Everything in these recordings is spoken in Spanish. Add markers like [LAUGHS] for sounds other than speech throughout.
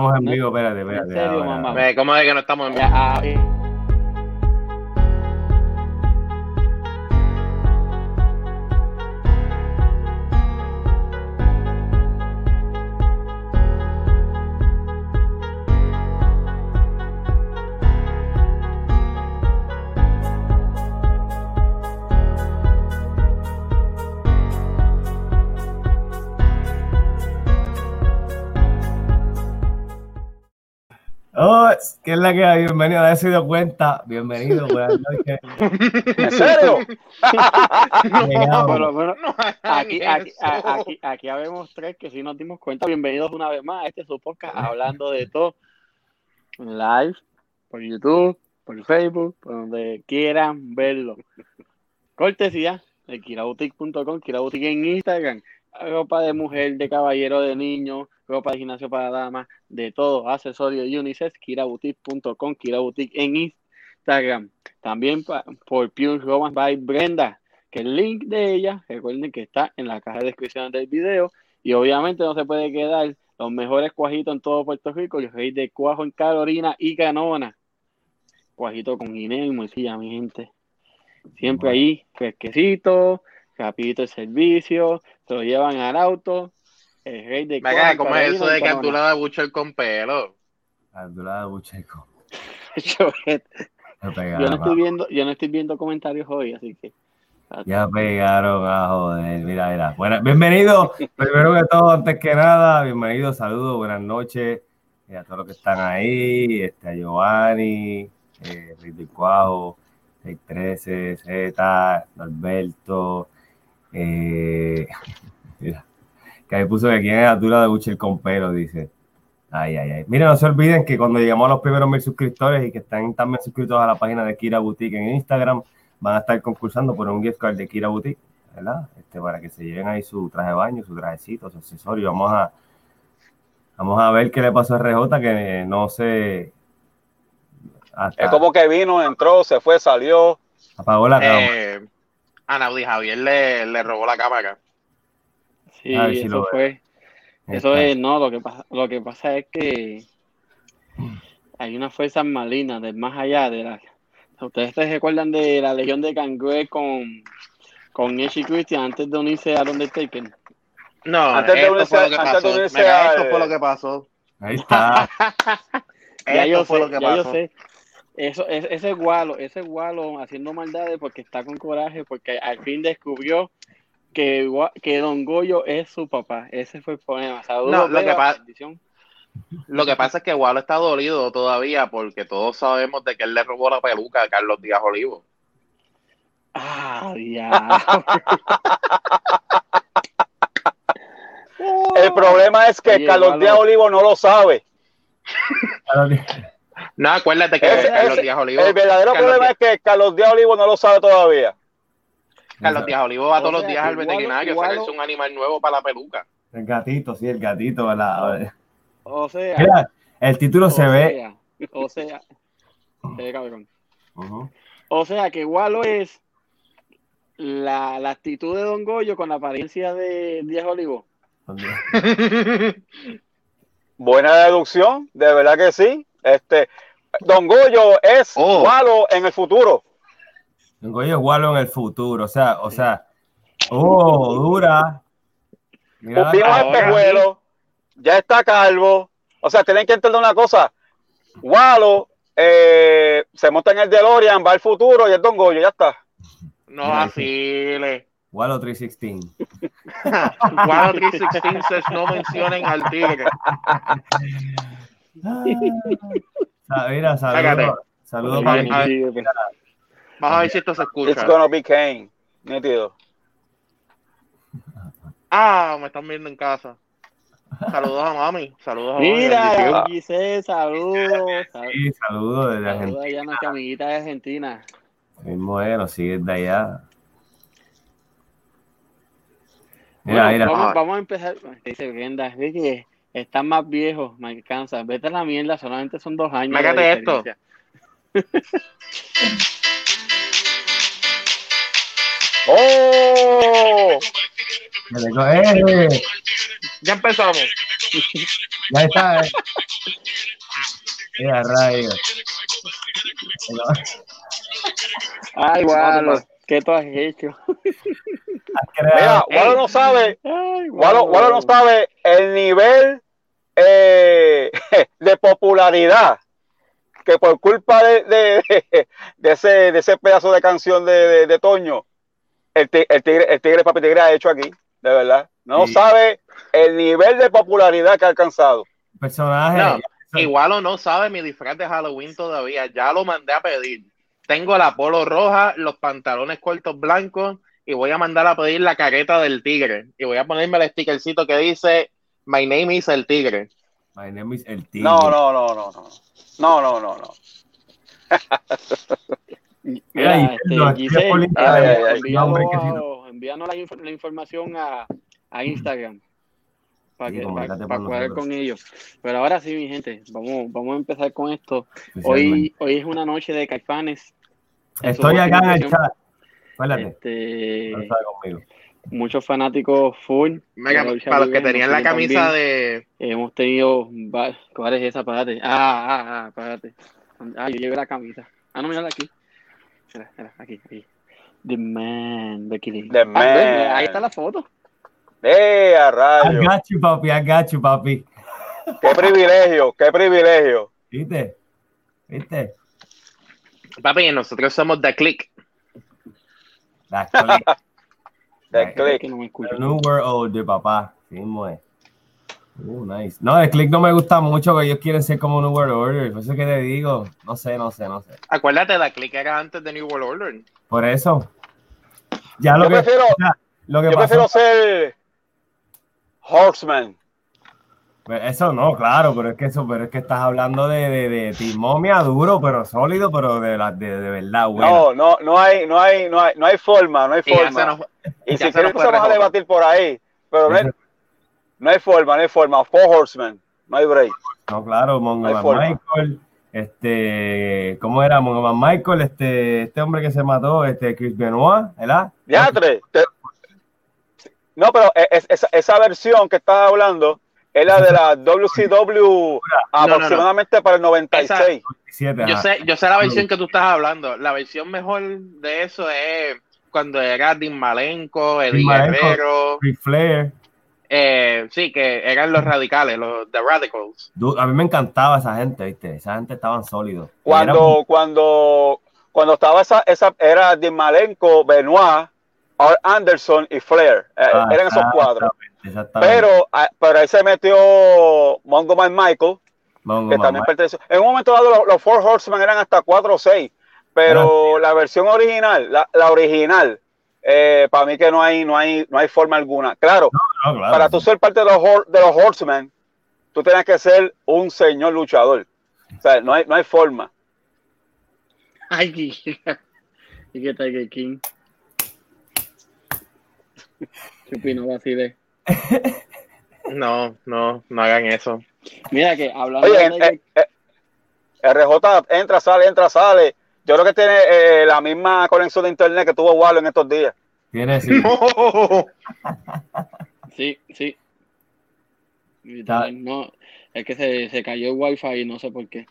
Estamos en vivo, espérate, espérate. En serio, mamá. ¿Cómo es que no estamos en Ya, ¿qué es la que hay? Bienvenido, a sido cuenta. Bienvenido, [LAUGHS] buenas noches. ¿En [LAUGHS] serio? Por lo menos No hagan aquí, aquí, aquí, aquí habemos tres que sí nos dimos cuenta. Bienvenidos una vez más a este su podcast hablando de todo. Live, por YouTube, por Facebook, por donde quieran verlo. Cortesía de kiraboutique.com, kiraboutique en Instagram. Ropa de mujer, de caballero, de niño, ropa de gimnasio para damas, de todo, accesorios unisex, kiraboutique.com, kiraboutique en Instagram. También por Pure Romance by Brenda, que el link de ella, recuerden que está en la caja de descripción del video. Y obviamente no se puede quedar los mejores cuajitos en todo Puerto Rico, el rey de cuajo en Carolina y Canona. Cuajito con guineo y morcilla, mi gente. Siempre ahí, fresquecito, rapidito el servicio, se lo llevan al auto. El rey de Venga, en ¿cómo es eso y de Canona. captura de Butcher con pelo? Abdullah Bucheco. [LAUGHS] Yo Ya no pegaron, estoy viendo, yo no estoy viendo comentarios hoy, así que ya pegaron a joder. Mira, mira. Buena- bienvenido, primero que todo, antes que nada, bienvenido, saludos, buenas noches eh, a todos los que están ahí, este, a Giovanni, eh, del Cuajo, 613, Z, Norberto, eh, mira, que ahí puso que quién es Abdullah de Bucher con pelo, dice. Ay, ay, ay. Mira, no se olviden que cuando llegamos a los primeros mil suscriptores y que están también suscritos a la página de Kira Boutique en Instagram, van a estar concursando por un gift card de Kira Boutique, ¿verdad? Este, para que se lleven ahí su traje de baño, su trajecito, su accesorio. Vamos a, vamos a ver qué le pasó a RJ, que no se... hasta Es como que vino, entró, se fue, salió. apagó la cámara. Eh, a Naudi Javier le, le robó la cámara. sí, A ver si eso fue. Eso es, no, lo que pasa, lo que pasa es que hay unas fuerzas malignas del más allá de la. Ustedes se recuerdan de la Legión de Cangre con, con Edge y Christian antes de unirse a Undertaker. No, Antes de esto unirse- fue lo que antes de pasó. unirse Mira, al- esto fue lo que pasó. Ahí está. [LAUGHS] Ya Esto yo fue sé, lo que ya yo pasó. sé. Eso, es, ese gualo, ese gualo haciendo maldades porque está con coraje, porque al fin descubrió que, que Don Goyo es su papá. Ese fue el problema. Saludos, No, lo que pasa- bendición. Lo que pasa es que Walo está dolido todavía porque todos sabemos de que él le robó la peluca a Carlos Díaz Olivo. Ah, ya. [LAUGHS] El problema es que Oye, Carlos. Díaz Olivo no lo sabe. [LAUGHS] No, acuérdate que Ese- Carlos ese- Díaz Olivo. El verdadero Carlos problema Díaz- es que Carlos Díaz Olivo no lo sabe todavía. Carlos Díaz Olivo va O todos los días al veterinario a igual- sacarse un animal nuevo para la peluca. El gatito, sí, el gatito, ¿verdad? O sea, Mira, el título o se ve. o sea. O sea que Gualo es la, la actitud de Don Goyo con la apariencia de Díaz Olivo. [LAUGHS] Buena deducción, de verdad que sí. Este, Don Goyo es Oh. malo en el futuro. El Goyo es Wallo en el futuro, o sea, o sea, oh, dura. Mira espejuelo, ya está calvo. O sea, tienen que entender una cosa. Walo eh, se monta en el DeLorean, va al futuro y es Don Goyo, ya está. No vacile. Wallo 316. Walo 316 [LAUGHS] no mencionen al tigre. [LAUGHS] Ah, saludos. Saludos para pues. Vamos a ver si esto se It's escucha. gonna be Kane. Nítido. Ah, me están viendo en casa. Saludos a mami. Saludos a mami. Mira. Giselle, saludos. Sal- Sí, saludos desde Saludos Argentina. allá a nuestra amiguita de Argentina. Mismo es, nos sigue de allá. Mira, Bueno, mira. Vamos, vamos a empezar. Dice Brenda, que están más viejos, me alcanza. Vete a la mierda, solamente son dos años. de Mágate esto. [LAUGHS] ¡Oh! ¡Eh! Ya empezamos. Ya está. Eh. Mira, rayo. Ay, Walo, ¿qué tú has hecho? Mira, Walo no sabe, Walo, Walo no sabe el nivel eh, [LAUGHS] de popularidad que por culpa de, de, [LAUGHS] de, ese, de ese pedazo de canción de, de, de Toño, el, ti- el, tigre, el tigre Papi Tigre ha hecho aquí, de verdad. No Sí. sabe el nivel de popularidad que ha alcanzado. Personaje. No, igual o no sabe mi disfraz de Halloween todavía. Ya lo mandé a pedir. Tengo la polo roja, los pantalones cortos blancos y voy a mandar a pedir la careta del tigre. Y voy a ponerme el stickercito que dice My name is el tigre. My name is el tigre. No, no, no, no, no. No, no, no, no. Envíanos, la, inf- la información a, a Instagram para Sí, que para, con cuadrar nosotros. con ellos. Pero ahora sí, mi gente, vamos, vamos a empezar con esto. Hoy, hoy es una noche de caifanes. Estoy acá en el chat. Este, conmigo. muchos fanáticos full. Para los que tenían la camisa también. de. Hemos tenido. ¿Cuál es esa? Párate. Ah, ah, ah, párate. Ah, yo llevé la camisa. Ah, no, mírala aquí. Mira, mira, aquí, aquí. The man, Becky Lee. The Ah, man. ahí está la foto. ¡Eh, a I got you, papi, I got you, papi. ¡Qué privilegio! ¡Qué privilegio! ¿Viste? ¿Viste? Papi, nosotros somos The Click. La [LAUGHS] click. The click. The New World Order, papá. Sí. Uh, nice. No, el click no me gusta mucho, que ellos quieren ser como New World Order. Por eso que te digo. No sé, no sé, no sé. Acuérdate, The Click era antes de New World Order. Por eso. Ya lo Yo que, prefiero, ya, lo que yo pasó. prefiero ser Horseman. Pues Eso no, claro, pero es que eso, pero es que estás hablando de, de, de timomia duro, pero sólido, pero de la de, de verdad, bueno. No, no, no hay, no hay, no hay, no hay forma, no hay forma. nos, Y si se quieres empezamos a debatir por ahí, pero no no hay forma, no hay forma. Four Horsemen, no hay break. No, claro, forma. Michael, este, ¿cómo era Mongo Man Michael? Este, este hombre que se mató, este Chris Benoit, ¿verdad? Diatre, te- No, pero e- es- esa, esa versión que estás hablando es la de la WCW aproximadamente para el 96. 17, Yo sé, yo sé la versión que tú estás hablando. La versión mejor de eso es cuando era Dean Malenko, Eddie. Guerrero. Ric Flair. eh, sí, que eran los radicales, los The Radicals. A mí me encantaba esa gente, ¿viste? Esa gente estaban sólidos. Cuando, cuando, cuando estaba esa, esa era Dean Malenko, Benoit, Art Anderson y Flair. Eh, eran- eran esos Ah, cuatro. Pero, ah, pero ahí se metió Mongo Man Michael, Mongo que Man también perteneció. En un momento dado, los, los Four Horsemen eran hasta cuatro o seis, pero la versión original, la, la original, eh, para mí que no hay, no hay, no hay forma alguna. Claro, No, claro. para tú ser parte de los, de los Horsemen, tú tienes que ser un señor luchador. O sea, no hay, no hay forma. Ay, [LAUGHS] y que Tiger King. Chupi, no vacile. No, no, no hagan eso. Mira que hablando Oye, de eh, eh, RJ entra, sale, entra, sale. Yo creo que tiene eh, la misma conexión de internet que tuvo Wallo en estos días. Tiene, sí. [LAUGHS] Sí, sí. No, es que se, se cayó el wifi y no sé por qué.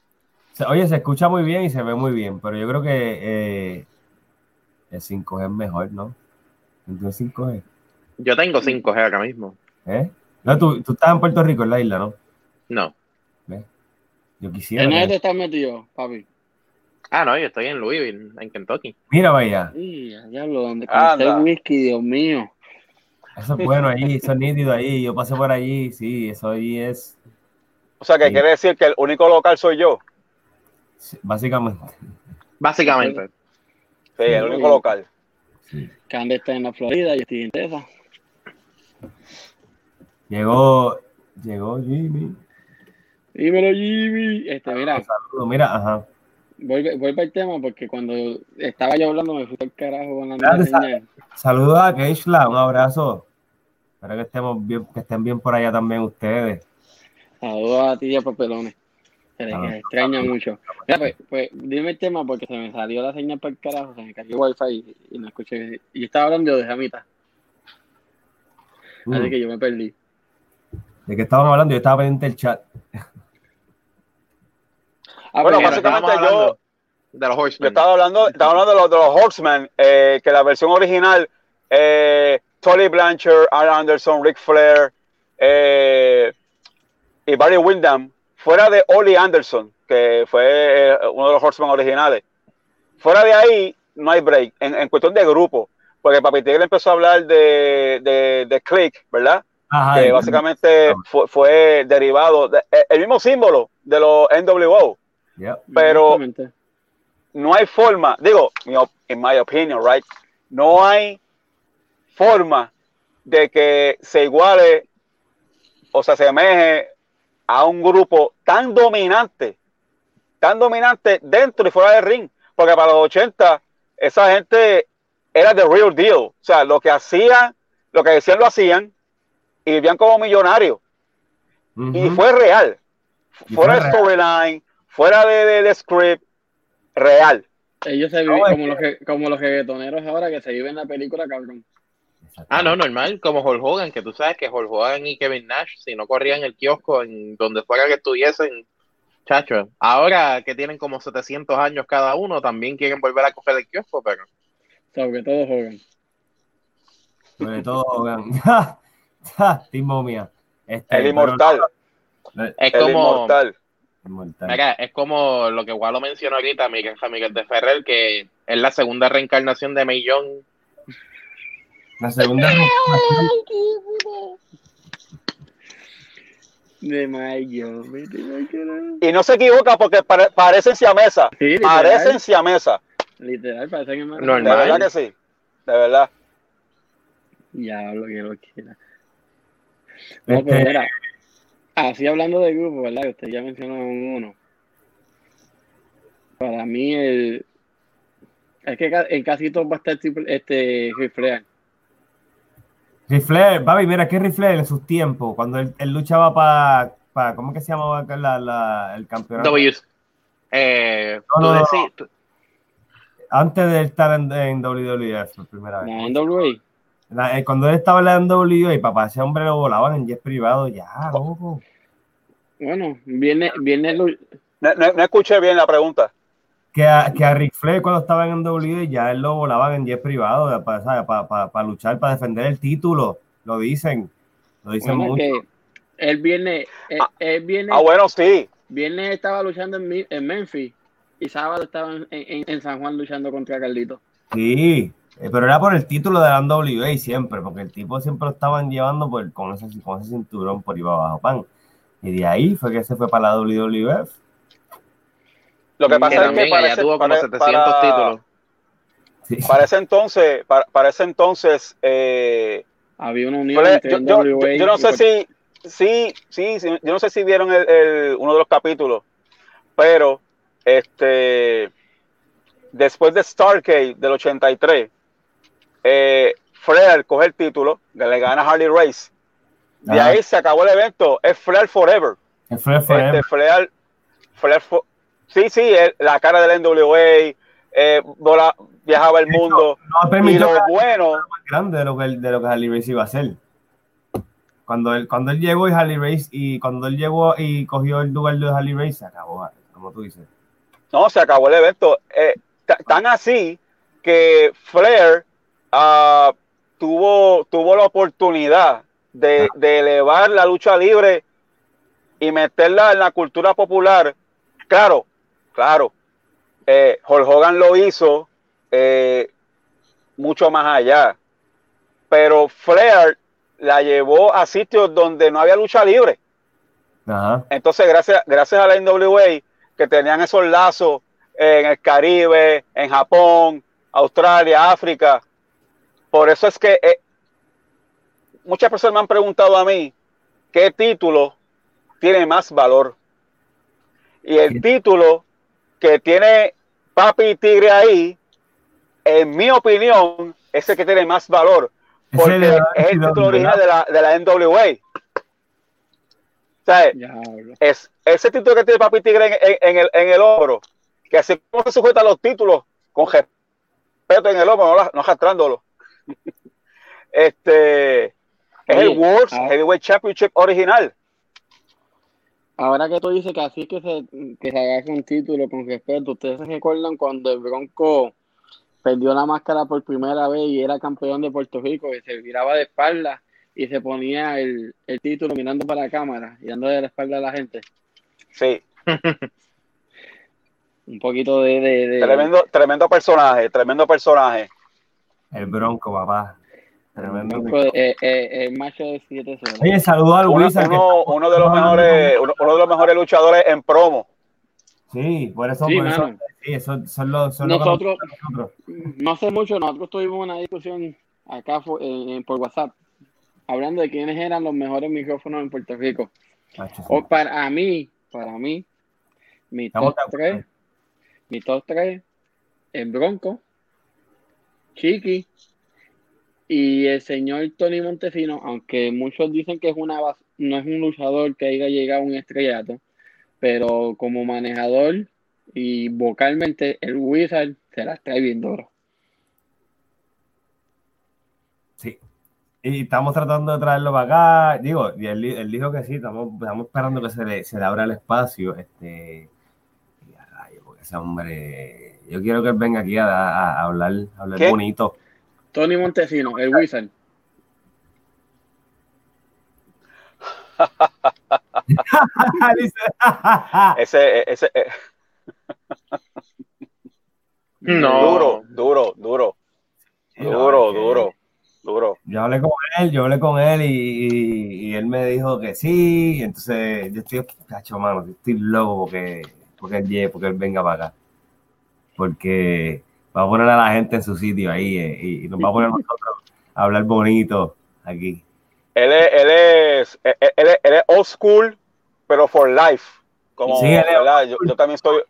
Oye, se escucha muy bien y se ve muy bien, pero yo creo que eh, el 5G es mejor, ¿no? ¿Entonces 5G? Yo tengo 5G ahora mismo. ¿Eh? No, tú, tú estás en Puerto Rico, en la isla, ¿no? No. Yo quisiera. ¿En dónde que- te estás metido, papi? Ah, no, yo estoy en Louisville, en Kentucky. Mira, vaya. Sí, diablo, donde el whisky, Dios mío. Eso es bueno ahí, eso es nítido ahí. Yo pasé por allí, sí, eso ahí es O sea, que Sí. quiere decir que el único local soy yo. sí, básicamente. Básicamente. Sí, el único local. sí. Cande está en la Florida, yo estoy en Texas. Llegó, llegó Jimmy. Dímelo, Jimmy. Este, mira, Saludos, mira, ajá. vuelve, vuelve al tema porque cuando estaba yo hablando me fui al carajo con la Claro. Saludos a Keishla, un abrazo. Espero que estemos bien, que estén bien por allá también ustedes. Saludos a ti y a Papelones. Se les Ah. extraña mucho. Mira, pues, pues, dime el tema porque se me salió la señal para el carajo, se me cayó el wifi y, y no escuché. Y estaba hablando de Jamita, Mm. así que yo me perdí. ¿De qué estaban hablando? Yo estaba pendiente del chat. Ah, Bueno, básicamente Estábamos yo- de los Yo Horsemen. estaba hablando, estaba hablando de los, de los Horsemen, eh, que la versión original, eh, Tolly Blanchard, Arn Anderson, Ric Flair eh, y Barry Windham, fuera de Ollie Anderson, que fue eh, uno de los Horsemen originales. Fuera de ahí, no hay break, en, en cuestión de grupo, porque Papi Tigre empezó a hablar de, de, de Click, ¿verdad? Ajá. que y- básicamente fue, fue derivado, de- eh, el mismo símbolo de los NWO. Yep. pero- no hay forma, digo, mi op- in my opinion, right? No hay forma de que se iguale o se asemeje a un grupo tan dominante, tan dominante dentro y fuera del ring, porque para los 80 esa gente era the real deal, o sea, lo que hacían, lo que decían lo hacían y vivían como millonarios y fue real, Y fuera fue de real. storyline, fuera de, de, de script, real. Ellos se viven como, los que, como los reggaetoneros ahora que se viven la película, cabrón. Ah, no, normal, como Hulk Hogan, que tú sabes que Hulk Hogan y Kevin Nash, si no corrían el kiosco en donde fuera que estuviesen, chacho, ahora que tienen como 700 años cada uno, también quieren volver a coger el kiosco, pero Sobre todo Hogan. Sobre todo Hogan. Team Momia. Este, El pero- inmortal, es como, inmortal. Inmortal. mira, es como lo que Walo mencionó ahorita, Miguel, Miguel de Ferrer, que es la segunda reencarnación de May Young. La segunda De mayo. Y no se equivoca porque pare- parecen siamesa. Sí. Parecen siamesa. Literal, parecen hermanos. De Normal. verdad que sí. De verdad. Ya, lo que lo quiera. No, Este- pero mira, así hablando de grupo, ¿verdad? Que usted ya mencionó uno. Para mí, el. Es que en casi todo va a estar triple- este Ric Flair. Rifle, papi, mira que Rifle en sus tiempos, cuando él, él luchaba para, ¿cómo que se llamaba acá la, la- el campeonato? W. Eh, No, no, no. tú- Antes de estar en, en WWF por primera vez. La NWA. La- eh, cuando él estaba en la NWA, papá, ese hombre lo volaban en jet privado, ya, loco. Bueno, viene, viene lu- No, no- no escuché bien la pregunta. Que a, que a Ric Flair cuando estaba en NWA ya él lo volaban en jet privado para, para, luchar, para defender el título. Lo dicen, lo dicen bueno, mucho. que él viene, él, Ah. él viene, Ah, bueno, sí. viene estaba luchando en, en Memphis y sábado estaba en, en- en San Juan luchando contra Carlito. Sí, eh, pero era por el título de la NWA siempre, porque el tipo siempre lo estaban llevando por, con, ese, con ese cinturón por para abajo, pan. Y de ahí fue que se fue para la WWF. Lo que pasa que es que ella ese, tuvo como para- 700 para- títulos. Sí. [LAUGHS] para ese entonces, para, para ese entonces, eh, Había una unión entre yo, yo- yo- yo no sé si, sí, sí, sí, yo no sé si vieron el, el- uno de los capítulos, pero este, después de Starcade del 83, eh, Flair coge el título, le gana a Harley Race. De ahí se acabó el evento, es Flair Forever. El Flair Forever. Este, Flair, Flair sí, sí, la cara del NWA, eh, vola- viajaba el mundo. no Y permitió lo que bueno, más grande de lo que, de lo que Harley Race iba a hacer. Cuando él, cuando él llegó y Harley Race, y cuando él llegó y cogió el lugar de Harley Race, se acabó, como tú dices. No, se acabó el evento. Eh, ta- tan así que Flair ah, tuvo, tuvo la oportunidad de, de elevar la lucha libre y meterla en la cultura popular. Claro, claro. Eh, Hulk Hogan lo hizo eh, mucho más allá. Pero Flair la llevó a sitios donde no había lucha libre. Ajá. Entonces, gracias, gracias a la NWA que tenían esos lazos en el Caribe, en Japón, Australia, África. Por eso es que eh, muchas personas me han preguntado a mí qué título tiene más valor. Y el título que tiene Papi Tigre ahí, en mi opinión, es el que tiene más valor. Porque de la es el título original de la, de la NWA. Es ese título que tiene Papi Tigre en, en- en el, en el hombro, que así como se sujetan los títulos con respeto en el hombro, no, la- no arrastrándolo. [LAUGHS] este, es Oye, el World ah. Heavyweight Championship original. Ahora que tú dices que así que se, que se haga un título con respeto, ¿ustedes se recuerdan cuando el Bronco perdió la máscara por primera vez y era campeón de Puerto Rico, que se viraba de espalda y se ponía el, el título mirando para la cámara y dándole la espalda a la gente? Sí, [LAUGHS] Un poquito de... de, de- tremendo, tremendo personaje, tremendo personaje. El Bronco, papá. Tremendo. Bronco, eh, eh, el macho de 7 0 Oye, saludo al Uno, que uno- de los mejores, uno, uno de los mejores luchadores en promo. Sí, por eso. Sí, por eso mano. sí, eso son los. Son Nosotros, no hace mucho, nosotros tuvimos una discusión acá fu- en- en- por WhatsApp, hablando de quiénes eran los mejores micrófonos en Puerto Rico. O para mí, para mí, mi top de acuerdo. 3, mi top 3, el Bronco, Chiqui y el señor Tony Montesino, aunque muchos dicen que es una no es un luchador que haya llegado a un estrellato, pero como manejador y vocalmente el Wizard se las trae bien duro. Sí. Y estamos tratando de traerlo para acá. Digo, y él, él dijo que sí, estamos, estamos esperando que se le, se le abra el espacio. Este, y a rayos, porque ese hombre, yo quiero que él venga aquí a, a- a hablar, a hablar ¿Qué? bonito. Tony Montesino, el Wizard. Dice, [LAUGHS] Ese, ese, eh, No. duro, duro, duro, duro, duro, duro. Yo hablé con él, yo hablé con él y, él me dijo que sí. Y entonces yo estoy, cacho, mano, yo estoy loco porque, porque él llegue, porque él venga para acá. Porque va a poner a la gente en su sitio ahí eh, y, y nos va a poner a nosotros a hablar bonito aquí. Él es, él es, él, él es, él es old school, pero for life. Como. Yo, yo también soy,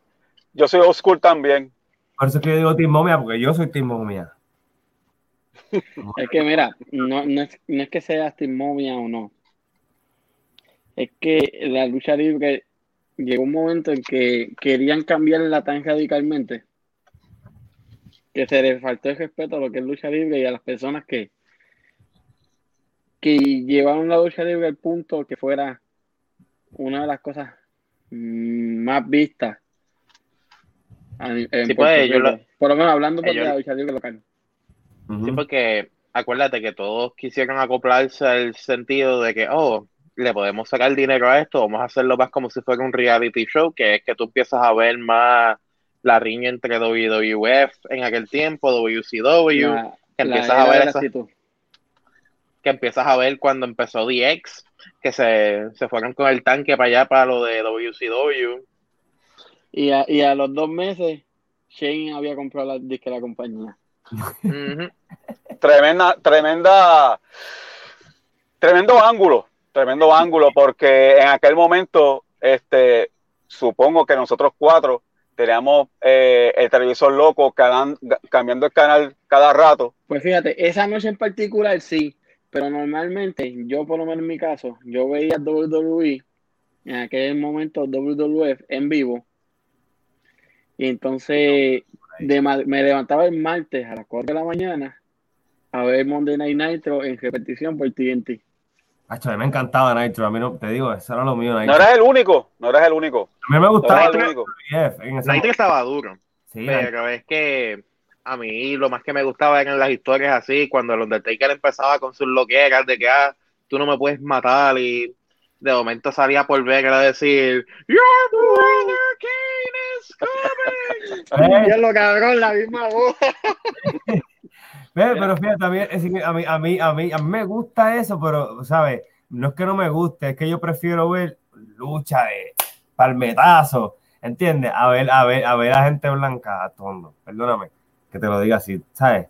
yo soy old school también. Por eso es que yo digo Team Momia, porque yo soy Team Momia. [LAUGHS] Es que mira, no, no, es, no es que seas Team Momia o no. Es que la lucha libre llegó un momento en que querían cambiarla tan radicalmente que se les faltó el respeto a lo que es lucha libre y a las personas que, que llevaron la lucha libre al punto que fuera una de las cosas más vistas. en- Sí, pues, lo- Por lo menos hablando por ellos- la lucha libre local. Sí, porque acuérdate que todos quisieron acoplarse al sentido de que, oh, le podemos sacar dinero a esto, vamos a hacerlo más como si fuera un reality show, que es que tú empiezas a ver más la riña entre WWF en aquel tiempo, WCW, La- que empiezas a ver esa- que empiezas a ver cuando empezó DX, que se, se fueron con el tanque para allá para lo de WCW. Y a, y a los dos meses, Shane había comprado la, disque la compañía. Tremenda, tremenda, tremendo ángulo, tremendo ángulo, porque en aquel momento, este, supongo que nosotros cuatro teníamos eh, el televisor loco cambiando el canal cada rato. Pues fíjate, esa noche en particular sí, pero normalmente, yo por lo menos en mi caso, yo veía WWE, en aquel momento WWF en vivo, y entonces de me levantaba el martes a las 4 de la mañana a ver Monday Night Nitro en repetición por TNT. Acho, a mí me encantaba Nitro, a mí no, te digo, eso era lo mío, No Nitro. eras el único, no eras el único. A mí me No gustaba el Nitro- único. WWF en ese Nitro estaba duro. Sí, Nitro. Pero es que a mí lo más que me gustaba eran las historias así, cuando el Undertaker empezaba con sus loqueras de que ah, tú no me puedes matar y de momento salía por ver a decir Your brother Kane is coming. Eh, [LAUGHS] Dios lo cabrón, la misma voz. Ve, pero fíjate, a mí, a, mí, a, mí, a, mí, a mí me gusta eso, pero, ¿sabes? No es que no me guste, es que yo prefiero ver lucha de palmetazo, ¿entiendes? A ver, a ver, a ver a gente blanca a tono, perdóname que te lo diga así, ¿sabes?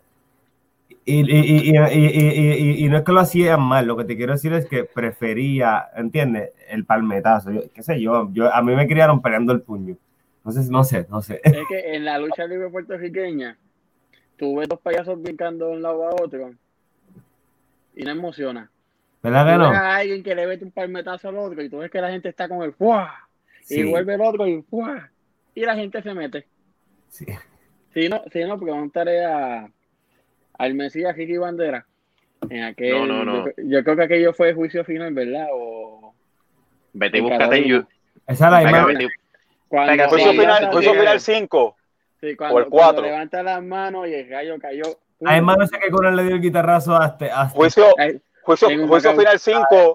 Y, y, y, y, y, y, y- y no es que lo hacían mal, lo que te quiero decir es que prefería, ¿entiendes? El palmetazo, yo, qué sé yo, yo, a mí me criaron peleando el puño. Sé, no sé, no sé. Es que en la lucha libre puertorriqueña, tú ves dos payasos brincando de un lado a otro y no emociona. ¿Verdad que no? a alguien que le mete un palmetazo al otro y tú ves que la gente está con el ¡fuah! Y Sí, vuelve el otro y ¡fuah! Y la gente se mete. sí. Si no, si no preguntaré a, al Mesías Ricky Bandera En aquel, No, no, no. Yo, yo creo que aquello fue juicio final, ¿verdad? O Vete y búscate en. YouTube. Esa es la cuando, Venga, Juicio Sí, final, sí, juicio sí. final 5. sí, o el cuando cuatro. levanta las manos y el gallo cayó. Además, no sé que Conan le dio el guitarrazo hasta, hasta Juicio, Ay, juicio, juicio knockout. final 5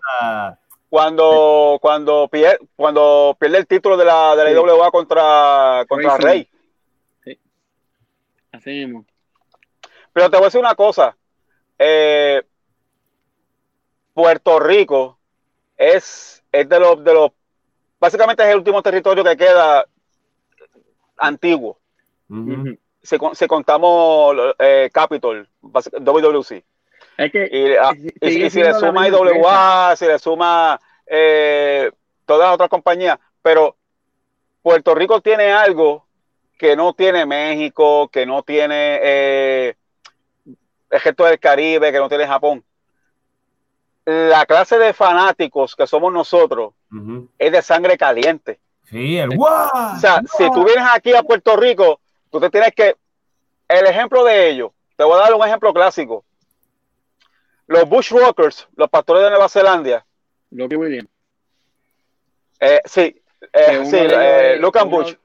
cuando, cuando, pierde, cuando pierde el título de la, de la Sí. IWA contra, contra Rey Rey. así mismo. Pero te voy a decir una cosa. eh, Puerto Rico es, es de los, de los, básicamente es el último territorio que queda antiguo. Ujú. Ujú. Si, con- si contamos eh, Capitol, WWC. Es que Y, ah, si- y- si le suma IWA, si le suma eh, todas las otras compañías, pero Puerto Rico tiene algo que no tiene México, que no tiene eh, el resto del Caribe, que no tiene Japón. La clase de fanáticos que somos nosotros es de sangre caliente. Sí, el guau. O sea, si tú vienes aquí a Puerto Rico, tú te tienes que. El ejemplo de ello, te voy a dar un ejemplo clásico. Los Bushwalkers, los pastores de Nueva Zelanda, Loki Williams. eh, sí, que eh, sí, ellos eh, Luke and uno- Bush.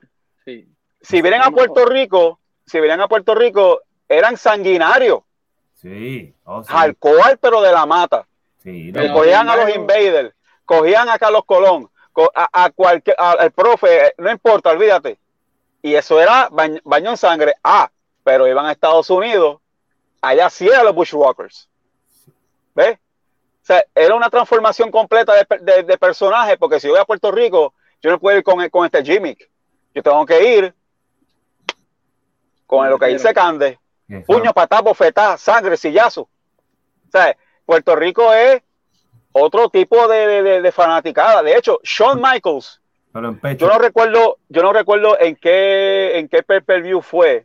Sí. Si vienen a Puerto Rico, si vienen a Puerto Rico, eran sanguinarios, Sí, oh, sí. alcohol, pero de la mata. Sí, no, cogían a los invaders, cogían a Carlos Colón, co- a, a cualquier, a- al profe, eh, no importa, olvídate. Y eso era baño, baño en sangre. Ah, pero iban a Estados Unidos, allá sí eran los Bushwalkers. ¿Ves? O sea, era una transformación completa de, de- de personaje, porque si yo voy a Puerto Rico, yo no puedo ir con, con este gimmick. Yo tengo que ir con lo que dice Cande, que puño, patá, bofetá, sangre, sillazo. O sea, Puerto Rico es otro tipo de, de- de- de fanaticada. De hecho, Shawn Michaels, Pero en pecho. yo no recuerdo, yo no recuerdo en qué, en qué pay-per-view fue.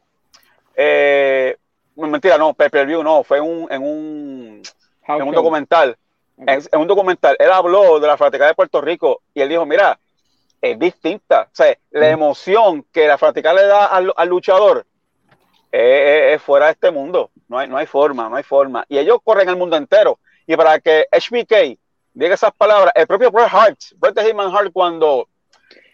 Eh, no, mentira, no, pay-per-view no, fue un, en un, en un documental. En un documental, él habló de la fanaticada de Puerto Rico y él dijo, mira, es distinta. O sea, la emoción que la fanaticada le da al, al luchador es, es- es fuera de este mundo. No hay, no hay forma, no hay forma. Y ellos corren el mundo entero. Y para que HBK diga esas palabras, el propio Bret Hart, Bret Hitman Hart, cuando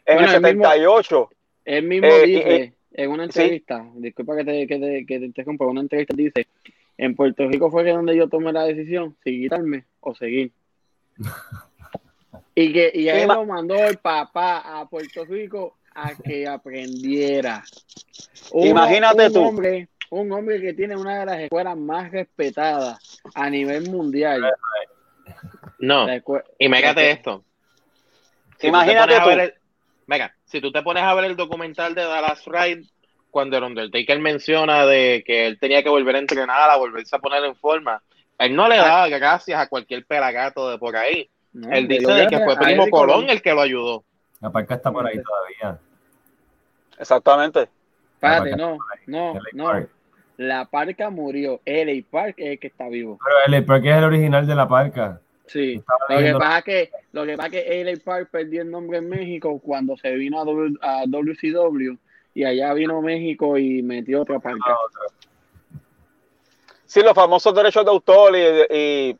en Bueno, el el mismo- 78, Él mismo Eh, dice eh, en una sí. entrevista, disculpa que te, que te, que te interrumpa, en una entrevista dice, en Puerto Rico fue que donde yo tomé la decisión, si quitarme o seguir. [LAUGHS] y que y él lo mandó el papá a Puerto Rico a que aprendiera. [LAUGHS] Uno- Imagínate un tú. Hombre, un hombre que tiene una de las escuelas más respetadas a nivel mundial. No, y mégate la- esto. Si Imagínate tú. el- venga, si tú te pones a ver el documental de Dallas Ride, cuando el Undertaker menciona de que él tenía que volver a entrenar, a volverse a poner en forma, él no le daba gracias a cualquier pelagato de por ahí. No, Él dice que fue Primo Eddie Colón el que lo ayudó. La parca está por ahí todavía. Exactamente. Espérate, La no, no, LA no. La parca murió. LA Park es el que está vivo. Pero el Park es el original de la parca. Sí. Lo que pasa es que, lo que, pasa es que LA Park perdió el nombre en México cuando se vino a, W- a WCW y allá vino México y metió otra parca. Sí, los famosos derechos de autor y, y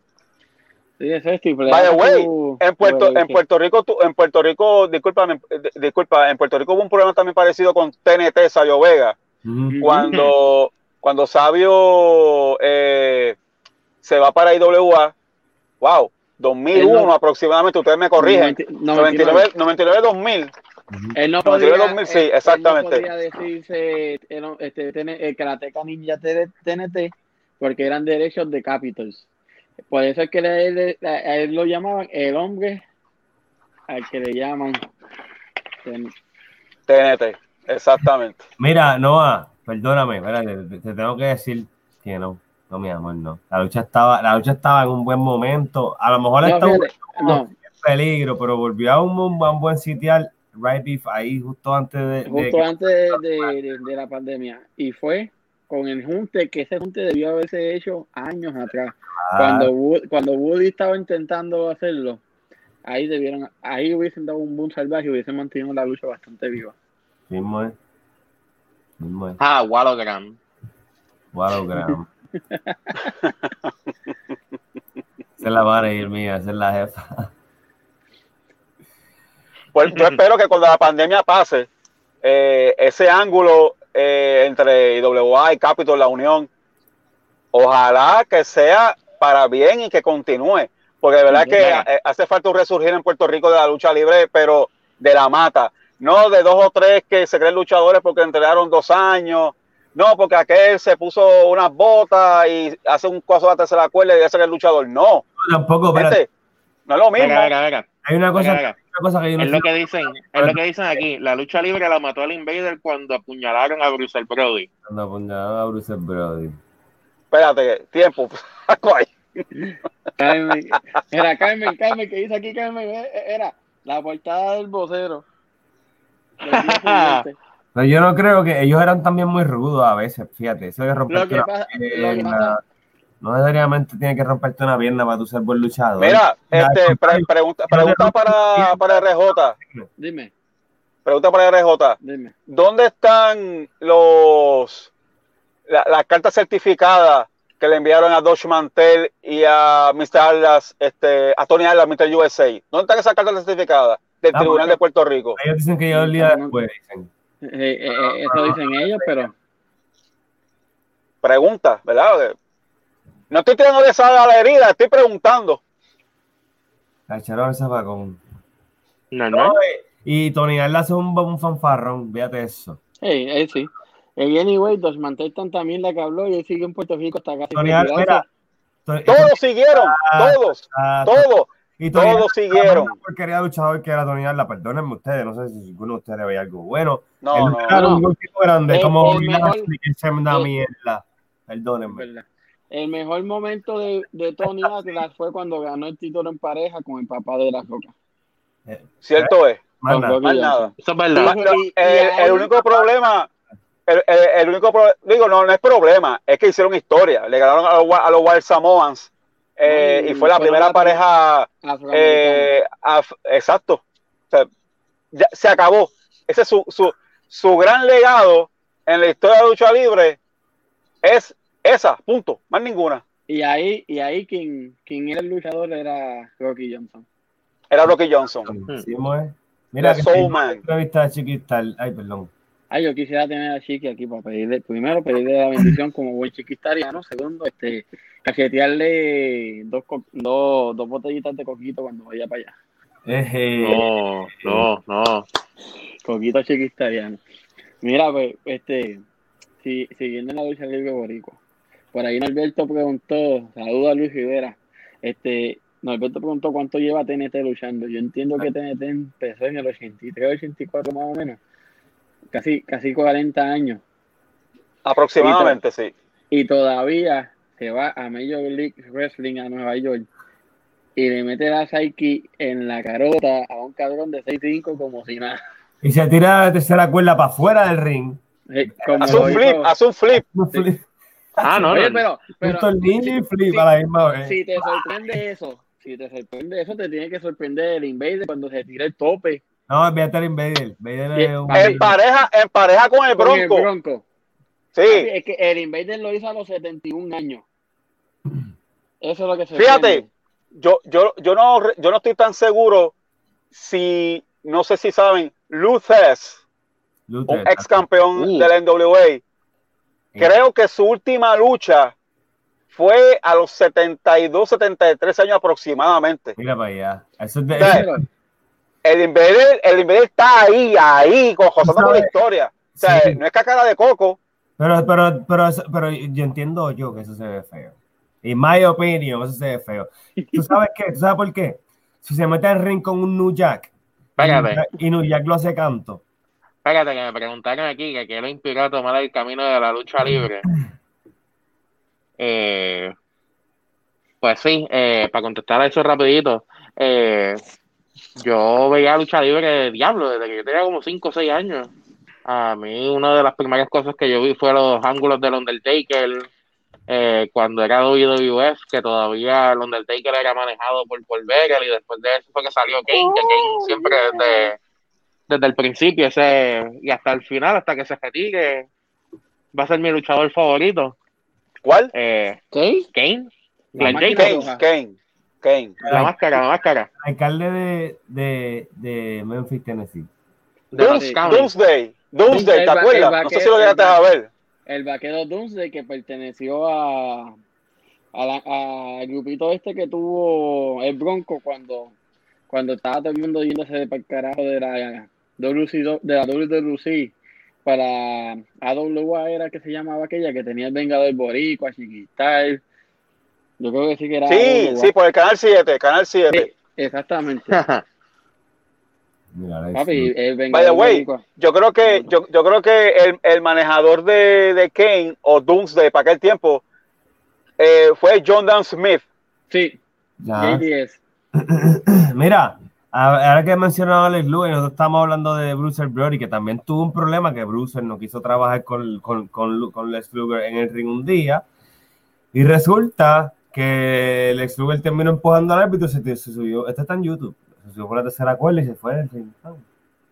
Sí, es. By the way, tú- en Puerto, en Puerto Rico, tú- en Puerto Rico, discúlpame, eh, disculpa, en Puerto Rico hubo un problema también parecido con TNT Sabio Vega, Ujú. cuando, cuando Sabio eh, se va para IWA, wow, 2001 Él no- aproximadamente, ustedes me corrigen, 99, 99 2000, Ujú. Él no 99, podía, 2000, sí, él- él no exactamente. podía decirse el, este, TN el Karateka Ninja TNT porque eran derechos de Capitals. Por eso es que a él lo llamaban el hombre al que le llaman. TNT, exactamente. Mira, Noah, perdóname, espérate, te, te tengo que decir que no, no, mi amor, no. La lucha estaba, la lucha estaba en un buen momento. A lo mejor No, estaba fíjate, no, en peligro, pero volvió a un, un, a un buen sitial, right beef, ahí justo antes de, justo antes de, de- de- de la pandemia. Y fue con el junte, que ese junte debió haberse hecho años atrás. Ah, Cuando, Wood- cuando Woody estaba intentando hacerlo, ahí debieron, ahí hubiesen dado un boom salvaje y hubiesen mantenido la lucha bastante viva. mismo es. Mismo es. Ah, Wallogram. Wallogram. Esa es la manager mía, esa es la jefa. Pues yo espero que cuando la pandemia pase, eh, ese ángulo eh, entre IWA y Capitol, la unión, ojalá que sea para bien y que continúe. Porque de verdad Sí, que hace falta un resurgir en Puerto Rico de la lucha libre, pero de la mata. No de dos o tres que se creen luchadores porque entrenaron dos años. No, porque aquel se puso unas botas y hace un coso de la tercera cuerda y ya se el luchador. No, Tampoco, pero no es lo mismo. Venga, venga, venga. hay una cosa, cosa que yo no Es lo que dicen, es lo que dicen aquí. La lucha libre la mató al Invader cuando apuñalaron a Bruce Brody. Cuando apuñalaron a Bruce Brody. Espérate, tiempo. [LAUGHS] Ay, Carmen, era Carmen, Carmen, que dice aquí Carmen, eh, eh, era la portada del vocero. Del. [LAUGHS] Pero yo no creo que ellos eran también muy rudos a veces, fíjate, eso de romperte Lo que pasa- lo que pierna, pasa- no necesariamente tiene que romperte una pierna para tú ser buen luchador. Mira, Ya, este, pre- pregunta, pregunta para, para RJ. Dime, Pregunta para RJ. dime. ¿Dónde están los la- las cartas certificadas que le enviaron a Dodge Mantel y a Mr. Atlas, este, a Tony Atlas, Mr. USA? ¿Dónde están esas cartas certificadas del Ah, Tribunal porque- de Puerto Rico? Ellos dicen que yo el día después, dicen. Eh, eh, eh, eso dicen ellos, pero Pregunta, ¿verdad? No estoy tirando de sal a la herida, estoy preguntando. Cacharon el zapacón. Normal. No, eh, y Tony Arla hace un, un fanfarrón, fíjate eso. hey, eh, sí. Y anyway, Dos Mantel tanta mierda que habló y él sigue en Puerto Rico hasta casi Tony Arla, mira. Tony- Todos siguieron, Ah, todos, ah, todos. y todos Arla, siguieron. la porquería luchador que era Tony Arla, perdónenme ustedes, no sé si alguno de ustedes ve algo bueno. No, Él no. era no. un tipo grande, El- como el el- mierda. Perdónenme. ¿verdad? El mejor momento de, de Tony Atlas fue cuando ganó el título en pareja con el papá de la roca. Cierto es. Más Con nada. Más. Eso es verdad. Y- y el, único problema, el, el- el único pro- digo, no, no es problema, es que hicieron historia. Le ganaron a los, a los Wild Samoans eh, No, y y fue la primera la- pareja, eh, af- exacto. O sea, ya se acabó. Ese es su, su, su gran legado en la historia de la lucha libre. Es esa, punto, más ninguna. Y ahí, y ahí quien, quien era el luchador era Rocky Johnson. Era Rocky Johnson. Sí, mueve. Mira, que una entrevista. Ay, perdón. Ay, yo quisiera tener a Chiqui aquí para pedirle, primero pedirle la bendición como buen chiquistariano, segundo, este, cachetearle dos, dos, dos botellitas de coquito cuando vaya para allá. Eje. No, no, no. Coquito chiquistariano. Mira, pues, este, si, siguiendo en la lucha libre boricua, por ahí Norberto preguntó, saluda a Luis Rivera, este, Norberto preguntó cuánto lleva TNT luchando. Yo entiendo que TNT empezó en el 83, 84 más o menos, casi, casi 40 años, Aproximadamente, sí. y todavía se va a Major League Wrestling a Nueva York y le mete la Psyche en la carota a un cabrón de 6'5 como si nada. Y se tira la tercera cuerda para afuera del ring. Eh, como Hace un flip, hizo- hace un flip. Un flip, Ah, no, Oye, no. pero, pero y flip si- a la misma vez. si te sorprende eso, si te sorprende eso, te tiene que sorprender el Invader cuando se tira el tope No, olvídate el Invader. Invader es un... En pareja, en pareja con el con el Bronco. Bronco. Sí. Es que el Invader lo hizo a los 71 años. Eso es lo que se Fíjate, yo, yo, yo, no, yo no estoy tan seguro si, no sé si saben, Luces, Luther, un ex campeón Uh. de la NWA, creo que su última lucha fue a los 72, 73 años aproximadamente. Mira para allá. Eso es de... Sí. Pero, El Invader, el Invader está ahí, ahí, con José con la historia. O sea, sí. no es cacara de coco. Pero, pero, pero, pero yo entiendo yo que eso se ve feo. En my opinion, eso se ve feo. ¿Tú sabes qué? ¿Tú sabes por qué? Si se mete al ring con un New Jack y New Jack lo hace canto. Espérate, que me preguntaron aquí que qué lo inspiró a tomar el camino de la lucha libre. Eh, pues sí, eh, para contestar a eso rapidito, eh, yo veía lucha libre de diablo desde que yo tenía como 5 o 6 años. A mí una de las primeras cosas que yo vi fue los ángulos del Undertaker, eh, cuando era WWF, que todavía el Undertaker era manejado por Paul Bearer y después de eso fue que salió Kane, que Kane siempre desde, desde el principio ese, y hasta el final, hasta que se retire, va a ser mi luchador favorito. ¿Cuál? Eh, ¿Kane? Kane, La. Kane, Kane. Kane. La máscara, la máscara. Alcalde de, de, de Memphis, Tennessee. Doomsday. Doomsday, ¿te acuerdas? No sé si lo el llegaste a ver. El vaquero Doomsday que perteneció a, a la- a- al grupito este que tuvo el Bronco cuando, cuando estaba todo el mundo yéndose para el carajo de la WC, de la WWC para AWA era que se llamaba aquella que tenía el Vengador Boricua, Chiquital. Yo creo que sí que era Sí, AWA. sí, por el canal 7, canal 7. Sí, exactamente. [LAUGHS] Papi, el By Vengador the way, Boricua. yo creo que, yo, yo creo que el, el manejador de, de Kane o Doomsday para aquel tiempo eh, fue John Dan Smith. Sí, Ya. JDS. [CLEARS THROAT] Mira, ahora que he mencionado a Alex Lewis, nosotros estamos hablando de Bruce Brody, que también tuvo un problema que Bruce no quiso trabajar con, con, con, con Lex Luger en el ring un día. Y resulta que Lex Luger terminó empujando al árbitro, se, subió, este está en YouTube, se subió por la tercera cuerda y se fue del ring.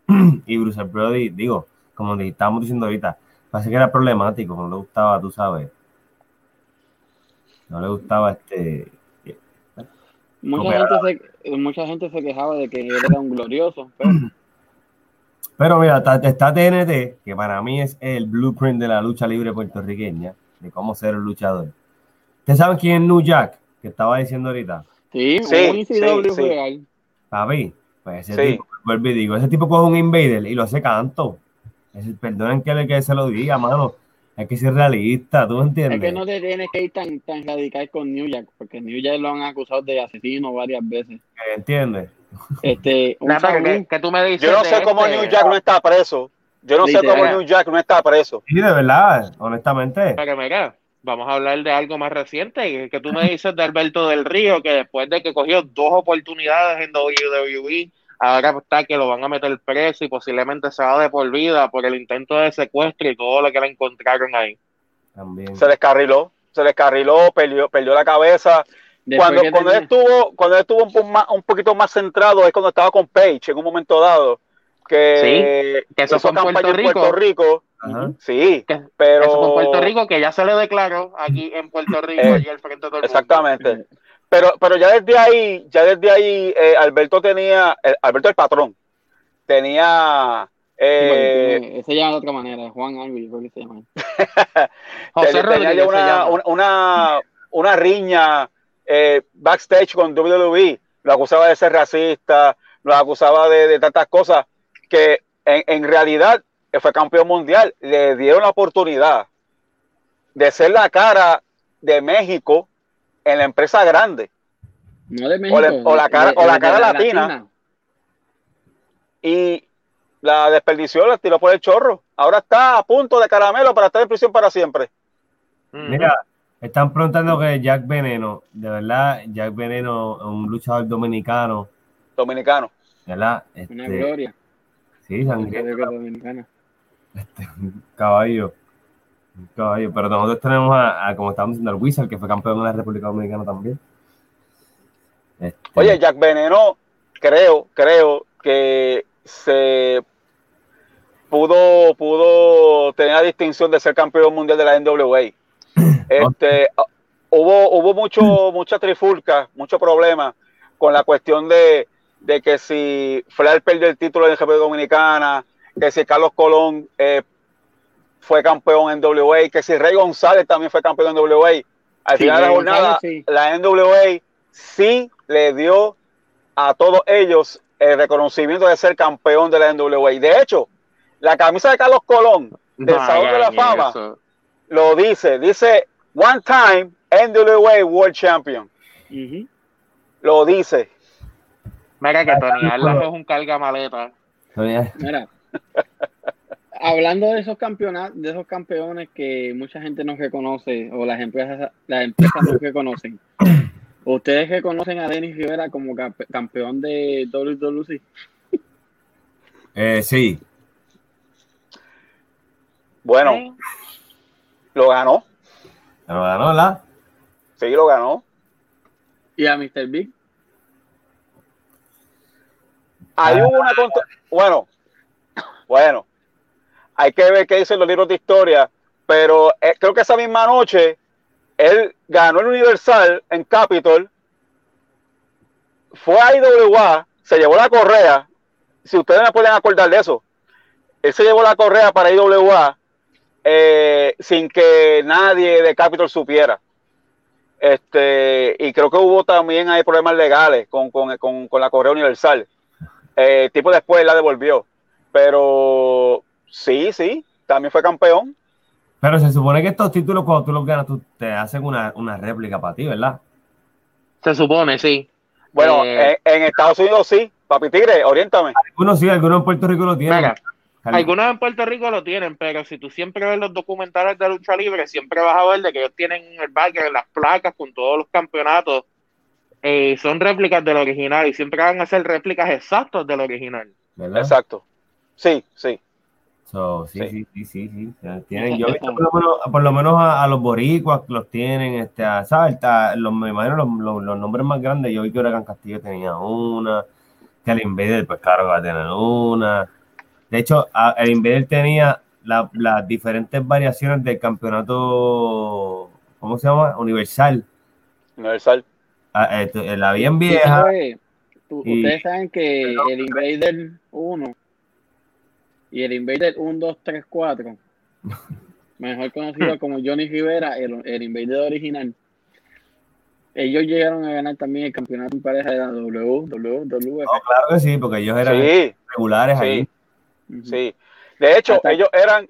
[CLEARS THROAT] Y Bruce Brody, digo, como estábamos diciendo ahorita, parece que era problemático, no le gustaba, tú sabes. No le gustaba este. Mucha gente, se, mucha gente se quejaba de que él era un glorioso, pero [CLEARS THROAT] Pero mira, está, está TNT, que para mí es el blueprint de la lucha libre puertorriqueña, de cómo ser un luchador. ¿Ustedes saben quién es New Jack? Que estaba diciendo ahorita. sí, Sí, un ICW sí, sí. real. Papi, pues ese Sí. tipo, vuelvo y digo, ese tipo coge un invader y lo hace canto. Ese- perdonen que, le- que se lo diga, mano. Hay que ser realista, ¿tú me Es entiendes? que no te tienes que ir tan, tan radical con New Jack, porque New Jack lo han acusado de asesino varias veces. ¿Entiendes? Este, [LAUGHS] un Nada, que, que tú me dices Yo no sé cómo este- New Jack no está preso. Yo no sé Literal. cómo New Jack no está preso. Sí, de verdad, honestamente. Pero mira, vamos a hablar de algo más reciente, que- que tú me dices de Alberto del Río, que después de que cogió dos oportunidades en WWE, ahora está que lo van a meter preso y posiblemente se va de por vida por el intento de secuestro y todo lo que le encontraron ahí. También. Se descarriló, se descarriló, perdió, perdió la cabeza. después Cuando, cuando él tenía- estuvo, cuando él estuvo un, po- más- un poquito más centrado es cuando estaba con Page en un momento dado. Que, que eso fue en campaña Puerto Rico. Puerto Rico. Ajá. Sí, Que- pero Eso fue en Puerto Rico, que ya se le declaró aquí en Puerto Rico, Eh, allí al frente de todo el mundo. Pero, pero ya desde ahí, ya desde ahí, eh, Alberto tenía, eh, Alberto el patrón, tenía, eh, Bueno, llama de otra manera, Juan algo, yo creo que se llama. [LAUGHS] José tenía Rodríguez ya se una, llama. una, una, una riña eh, backstage con WWE. Lo acusaba de ser racista, lo acusaba de, de tantas cosas que en, en realidad fue campeón mundial. Le dieron la oportunidad de ser la cara de México en la empresa grande. No de México. O la- o la de- cara- de- o la de cara latina. y la desperdició, la tiró por el chorro. Ahora está a punto de caramelo para estar en prisión para siempre. Mira, están preguntando que Jack Veneno, de verdad, Jack Veneno, un luchador dominicano, Dominicano. ¿verdad? Una Este, gloria. sí, Dominicana. un [LAUGHS] caballo. Caballo. Pero nosotros tenemos a, a, como estábamos diciendo, al Wizard, que fue campeón en la República Dominicana también. Este, Oye, Jack Veneno, creo, creo que se pudo, pudo tener la distinción de ser campeón mundial de la NWA. [CLEARS THROAT] Este, hubo, hubo mucho, [CLEARS THROAT] mucha trifulca, mucho problema con la cuestión de, de que si Flair perdió el título en la República Dominicana, que si Carlos Colón eh, fue campeón en WA, que si Rey González también fue campeón en WA. Al Sí, final de la jornada, González, sí. la NWA sí le dio a todos ellos el reconocimiento de ser campeón de la NWA. De hecho, la camisa de Carlos Colón del No Salón de la Fama eso. lo dice, dice one time NWA World Champion. Lo dice. Mira que Tony Atlas es un carga maleta. Mira, [LAUGHS] hablando de esos campeonatos, de esos campeones que mucha gente no reconoce o las empresas, las empresas no reconocen. [COUGHS] ¿Ustedes reconocen a Denis Rivera como campe- campeón de WWC? eh, sí, Bueno, lo ganó. pero ganó, ¿verdad? Sí, lo ganó. ¿Y a Mr. Big? Ahí hubo una contra... Bueno, bueno. Hay que ver qué dicen los libros de historia. Pero eh, creo que esa misma noche él ganó el Universal en Capitol fue a IWA, se llevó la correa, si ustedes me pueden acordar de eso, él se llevó la correa para IWA eh, sin que nadie de Capitol supiera. Este, y creo que hubo también hay problemas legales con, con, con, con la correa universal. Eh, tipo después la devolvió. Pero sí, sí, también fue campeón. Pero se supone que estos títulos, cuando tú los ganas, tú te hacen una, una réplica para ti, ¿verdad? Se supone, sí. Bueno, Eh, en, en Estados Unidos sí. Papi Tigre, oriéntame. Algunos sí, algunos en Puerto Rico lo tienen. Algunos en Puerto Rico lo tienen, pero si tú siempre ves los documentales de lucha libre, siempre vas a ver de que ellos tienen el background, las placas con todos los campeonatos. eh, son réplicas del original y siempre van a ser réplicas exactas del original. ¿verdad? Exacto. Sí, sí. So, sí, Sí. sí, sí, sí, Tienen, yo he visto por lo menos, por lo menos a, a los boricuas que los tienen, este, a, los, me imagino los, los, los nombres más grandes. Yo vi que Huracán Castillo tenía una, que el Invader, pues claro va a tener una. De hecho, a- el Invader tenía la- las diferentes variaciones del campeonato, ¿cómo se llama? Universal. Universal. Ah, este, la bien vieja. sabes, tú- Y- ustedes saben que el Invader 1 y el Invader 1, 2, 3, 4, mejor conocido como Johnny Rivera, el, el Invader original, ellos llegaron a ganar también el campeonato en pareja de la WWF. No, claro que sí, porque ellos eran Sí, regulares sí. ahí. Sí. De hecho, Hasta- ellos eran.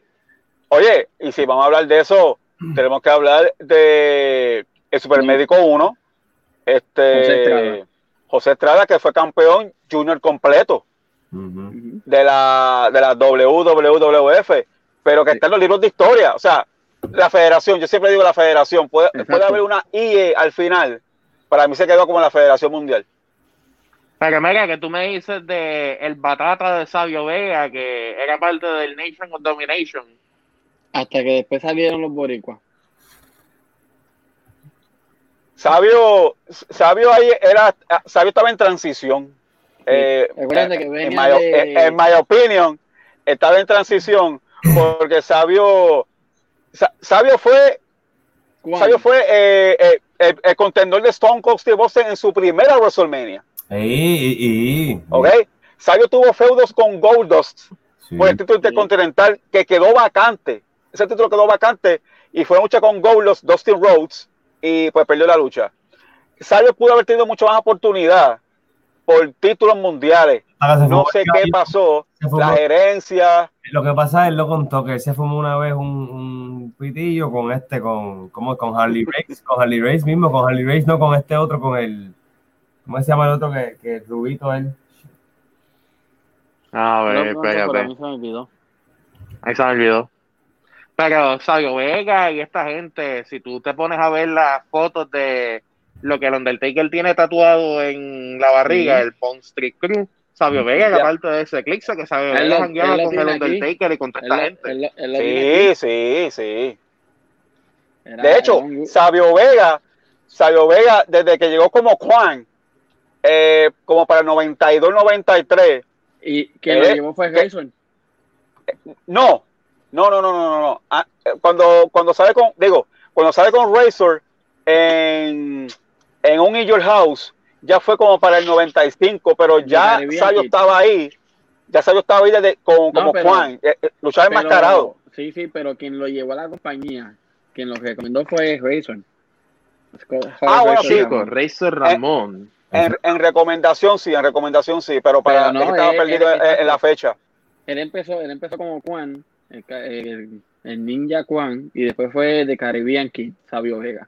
Oye, y si vamos a hablar de eso, tenemos que hablar de el Supermédico 1, este José Estrada. José Estrada, que fue campeón junior completo De la, de la WWF, pero que está en los libros de historia. O sea, la federación, yo siempre digo la federación, puede, puede haber una IE al final. Para mí se quedó como la Federación Mundial. Pero mira, que tú me dices de el batata de Sabio Vega, que era parte del Nation of Domination. Hasta que después salieron los boricuas. Sabio, Sabio ahí era, Sabio estaba en transición. Eh, que en, my, de- en- en my opinion, estaba en transición porque Sabio, Sa- Sabio fue, ¿Cuándo? Sabio fue eh, eh, el, el contendor de Stone Cold Steve Austin en su primera WrestleMania. Y, y, y- ¿ok? Sabio tuvo feudos con Goldust sí. por el título intercontinental que quedó vacante. Ese título quedó vacante y fue lucha con Goldust, Dustin Rhodes y pues perdió la lucha. Sabio pudo haber tenido mucho más oportunidad por títulos mundiales. Ah, se No sé qué pasó, la gerencia. Lo que pasa es, él lo contó, que él se fumó una vez un, un pitillo con este, con, ¿cómo? Con Harley Race, con Harley Race mismo, con Harley Race, no con este otro, con el, ¿cómo se llama el otro que, que es rubito él? A No, ver, a espérate. mí se me olvidó. Ahí se me olvidó. Pero Sabio Vega y esta gente, si tú te pones a ver las fotos de lo que el Undertaker tiene tatuado en la barriga, el Pond Street Crew, Sabio Vega, que aparte de ese clic, que Sabio Vega jangueaba con el. Undertaker y con esta gente. Sí, sí, sí. De hecho, Sabio Vega, Sabio Vega, desde que llegó como Juan, eh, como para el 92-93, y quien eh, lo llevó fue que-. No, no, no, no, no, no. no. Ah, eh, cuando, cuando sale con, digo, cuando sale con Razor en, en un In Your House, ya fue como para el 95, pero ya Kid. estaba ahí, ya Sabio estaba ahí desde, con- como pero- Juan, eh, eh, luchaba Pero- enmascarado. Sí, sí, pero quien lo llevó a la compañía, quien lo recomendó fue Grayson. Ah, bueno, sí, Razor Ramón. En, en recomendación sí, en recomendación sí, pero para Pero no, que estaba perdido en, en la fecha. Él empezó, él empezó como Juan, el, el- el ninja Juan, y después fue de Caribbean Kid, Sabio Vega.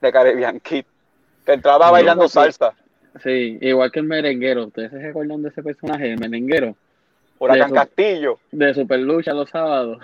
de Caribbean Kid, que entraba No, bailando salsa. Sí, igual que el merenguero. ¿Ustedes se recuerdan de ese personaje, el merenguero? Huracán eso. Castillo. De Superlucha los sábados.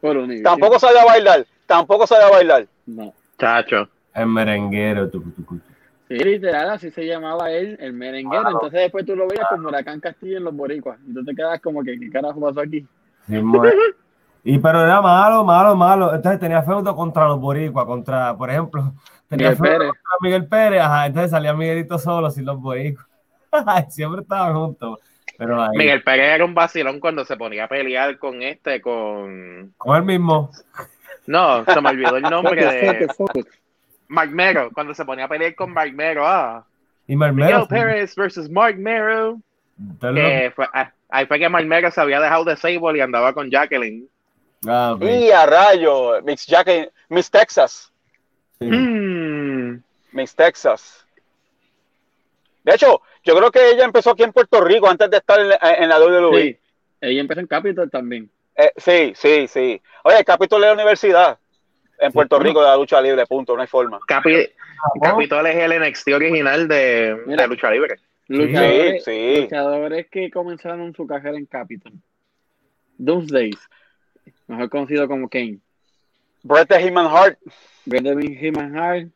Por. Tampoco sabía bailar, tampoco sabía bailar. No. Chacho. El merenguero. tucu. Sí, literal, así se llamaba él, el merenguero. Entonces después tú lo veías como Huracán Castillo en los boricuas. Y tú te quedas como que, ¿qué carajo pasó aquí? Sí, [LAUGHS] y pero era malo, malo, malo. Entonces tenía feudo contra los boricuas, contra, por ejemplo, tenía Pérez. Miguel Pérez, ajá, entonces salía Miguelito solo sin los boricuas. [LAUGHS] Siempre estaban juntos. Pero ahí, Miguel Pérez era un vacilón cuando se ponía a pelear con este, con... con él mismo. No, se me olvidó el nombre de... Mark Mero, cuando se ponía a pelear con Mark Mero, ah. Y Marmero. Miguel sí. Pérez versus Mark Mero. Que fue, ah, ahí fue que Mark Mero se había dejado de Sable y andaba con Jacqueline. Ah. Y a rayo, Miss Jack, Miss Texas. Sí. Hmm. Miss Texas. De hecho, yo creo que ella empezó aquí en Puerto Rico antes de estar en, la- en la WWE. Sí. Ella empezó en Capitol también. Eh, sí, sí, sí. Oye, capítulo de la universidad en Puerto Rico de la lucha libre, punto, no hay forma. Capi-. Capitol es el NXT original de, Mira. de lucha libre. Luchadores, sí. luchadores que comenzaron su carrera en Capitol. Doomsdays, mejor conocido como Kane. Bret the Human Heart. Benjamin Heeman Hart,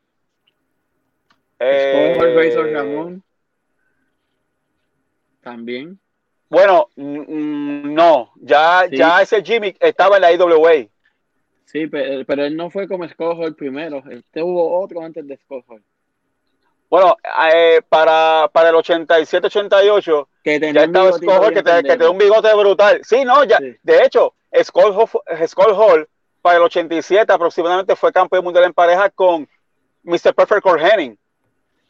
eh, Razor Ramón. También. Bueno, no, ya, Sí. ya ese Jimmy estaba en la IWA. Sí, pero, pero él no fue como Scott Hall primero. Este hubo otro antes de Scott Hall. Bueno, eh, para, para el 87-88 Que tenía ya estaba bien que, te- que tenía un bigote brutal. Sí, no, ya, Sí. de hecho, Scott Hall para el 87 aproximadamente fue campeón mundial en pareja con Mr. Perfect Cor Henning.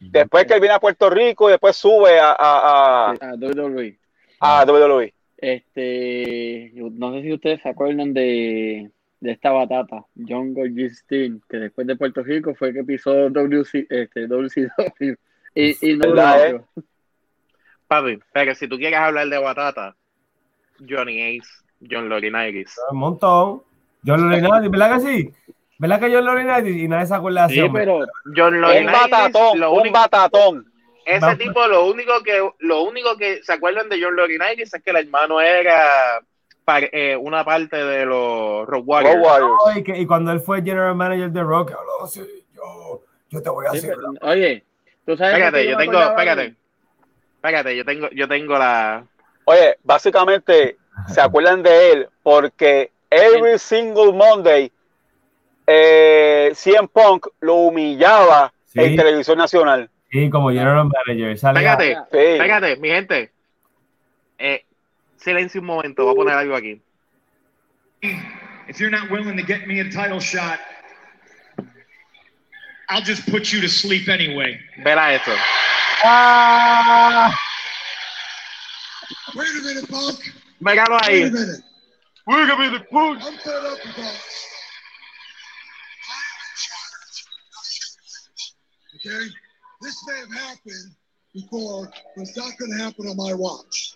Después que él viene a Puerto Rico y después sube a, a, a, A WWE. a WWE. Este, no sé si ustedes se acuerdan de, de esta batata, John Gorgistin, que después de Puerto Rico fue que pisó WC, este, WCW. Y, y no ¿Verdad, duró. Papi, pero si tú quieres hablar de batata, Johnny Ace, John Laurinaitis. Un montón. John Laurinaitis, ¿verdad que sí? ¿Verdad que John Laurinaitis? Y nadie se acuerda de Sí, hombre. pero John Un Laurinaitis, batatón, lo un batatón. ese Vamos. tipo, lo único que lo único que se acuerdan de John Laurinaitis es que el hermano era par- eh, una parte de los Road Warriors. Road Warriors. Oh, y, que- y cuando él fue general manager de Rock, habló así, yo, yo te voy a sí, hacer. pero- oye, tú sabes qué yo me tengo, espérate. Espérate, yo tengo, yo tengo la. Oye, básicamente se acuerdan de él porque every single Monday eh, CM Punk lo humillaba Sí. en televisión nacional. Sí, como general manager. Espérate, Sí. espérate, mi gente. Eh, silencio un momento, voy a poner algo aquí. If you're not willing to get me a title shot, I'll just put you to sleep anyway. Verá eso. ¡Ah! Wait a minute, Punk. Míralo Wait a ahí. minute. Look at me, the push. I'm fed up with all this. I'm in charge. Okay? This may have happened before, but it's not going to happen on my watch.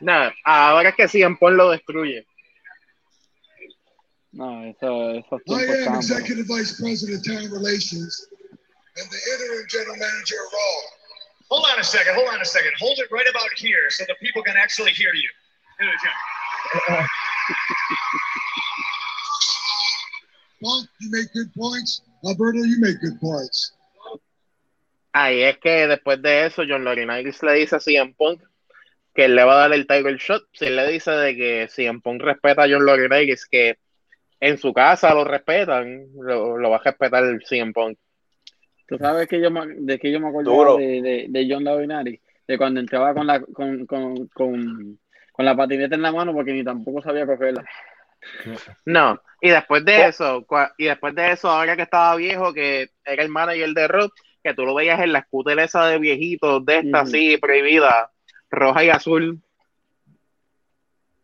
Nada, ah, ahora es que CM Punk lo destruye. No, eso, esos I tiempos am estaban Executive Vice President of Talent Relations and the interim general manager of Raw. Hold on a second. Hold on a second. Hold it right about here so the people can actually hear you. Here we go. [LAUGHS] Punk, you make good points. Alberto, you make good points. Ahí es que después de eso, John Laurinaitis le dice a CM Punk que él le va a dar el title shot. Si él le dice de que CM Punk respeta a John Laurinaitis, que en su casa lo respetan, lo, lo va a respetar el CM Punk. Tú sabes que yo me, de que yo me acuerdo de, de, de John Laurinaitis, de cuando entraba con la con, con, con, con la patineta en la mano porque ni tampoco sabía cogerla. No, y después de Oh. eso, cua- y después de eso, ahora que estaba viejo, que era el manager de Rock, que tú lo veías en la scooter esa de viejitos, de esta así, prohibida, roja y azul.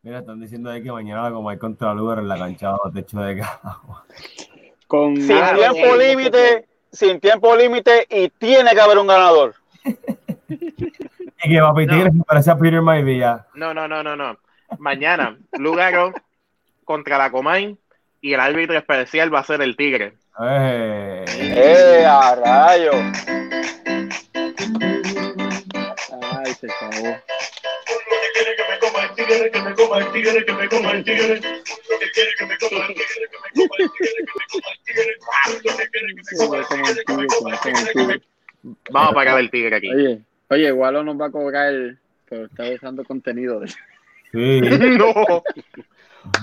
Mira, están diciendo ahí que mañana como hay contra Lugar en la cancha bajo techo de cagua. Con Sin Claro, tiempo límite, sin tiempo límite y tiene que haber un ganador. Y que Papi No. Tigre se parece a Peter Maivia. No, no, no, no, no. Mañana, Lugaro contra la Comay y el árbitro especial va a ser el Tigre. Eh, ¡Eh, a rayo! Ay, se acabó. Vamos a pagar el Tigre aquí. Oye, oye, Wallo nos va a cobrar por estar usando contenido. de- [LAUGHS] sí. No. [LAUGHS]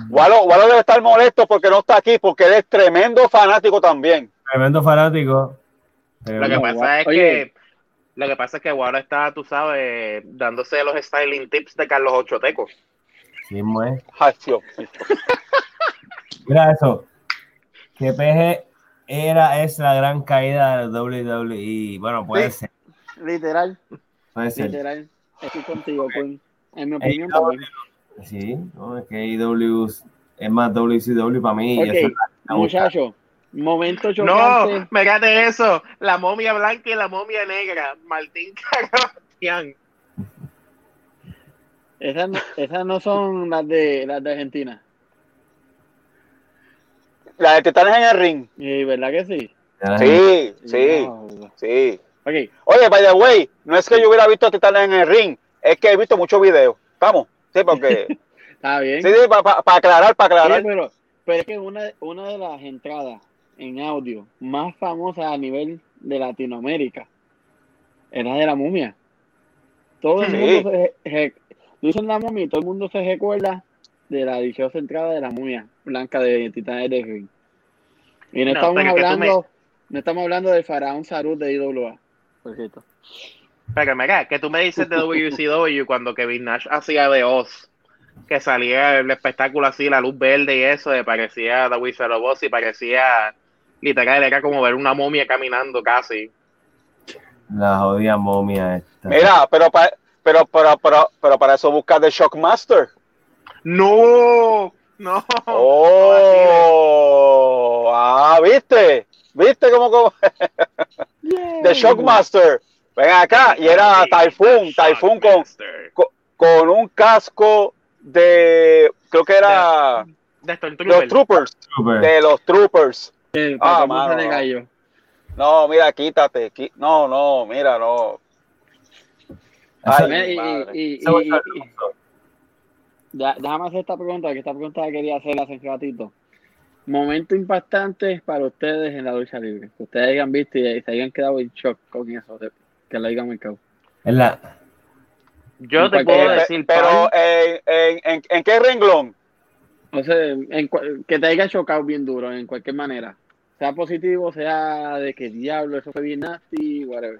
Walo, Walo debe estar molesto porque no está aquí, porque él es tremendo fanático también. Tremendo fanático. Lo que pasa es oye. Lo que pasa es que ahora está, tú sabes, dándose los styling tips de Carlos Ochoteco. Sí, [LAUGHS] Dios mío. Mira eso. Que peje era, es la gran caída de WWE. Bueno, puede Sí. ser, Literal, puede ser. literal. Estoy contigo, Queen. En mi opinión, también. Sí, no, es que AEW es más WCW para mí. y Ok, eso es la- muchachos, momento No, chocante. mírate eso. La momia blanca y la momia negra. Martín Cagastián. Esas, no- esas no son las de las de Argentina. La de Titanes en el ring. Y verdad que sí. Sí, sí, No. sí. Oye, by the way, no es que yo hubiera visto Titanes en el ring, es que he visto muchos videos. Vamos, sí, porque. [LAUGHS] está bien. sí, sí, para aclarar, para aclarar. pero, pero es que una, una de las entradas en audio más famosas a nivel de Latinoamérica era de la momia. Todo el mundo se, dicen la momia y todo el mundo se recuerda de la dichosa entrada de la momia blanca de Titanes de Ring. Y no, No, estamos hablando, no estamos hablando del faraón Sarut de IWA, por cierto. Pero mira, que tú me dices de WCW cuando Kevin Nash hacía de Oz, que salía el espectáculo así, la luz verde y eso, de parecía The Wizard of Oz y parecía literal, era como ver una momia caminando casi. La jodida momia esta. Mira, pero, pa- pero, pero, pero, pero para eso buscas de Shockmaster. ¡No! ¡No! Oh, ah, ¿viste? ¿Viste cómo, cómo? [LAUGHS] de Shockmaster? Ven acá, y era Typhoon, Typhoon con, con un casco de, creo que era De de los. Troopers, de los Troopers. Ah, mano, se le no. cayó. No, mira, quítate, no, no, mira, no. Ay, y- y- y- eso- y- y- Ya, déjame hacer esta pregunta, que esta pregunta la quería hacer hace un ratito. Momento impactante para ustedes en la lucha libre. Que ustedes hayan visto y se hayan quedado en shock con eso, de- que lo hayan marcado. es la- Yo te puedo decir, pero en, en, en, ¿en qué renglón? O sea, en que te haya chocado bien duro, en cualquier manera. Sea positivo, sea de que diablo, eso fue bien nasty, whatever.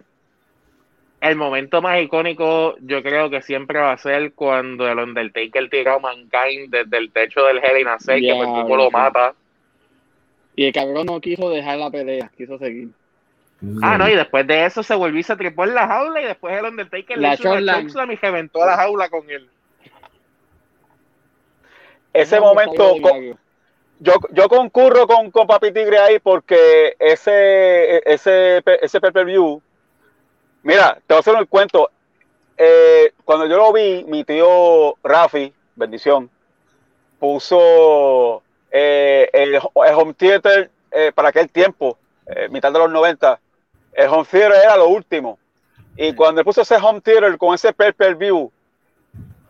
el momento más icónico yo creo que siempre va a ser cuando el Undertaker tiró a Mankind desde el techo del Hell in a Cell, que pues, el tipo Diablo, lo mata. Y el cabrón no quiso dejar la pelea, quiso seguir. Ah, no, y después de eso se volvió y se trepó en la jaula y después el Undertaker La le hizo una y reventó la jaula con él. Ese momento, está co- bien, yo, yo concurro con, con Papi Tigre ahí porque ese, ese, ese pay-per-view, mira, te voy a hacer un cuento. Eh, cuando yo lo vi, mi tío Rafi, bendición, puso eh, el, el home theater eh, para aquel tiempo, mitad de los 90. El home theater era lo último. Y cuando él puso ese home theater con ese pay-per-view,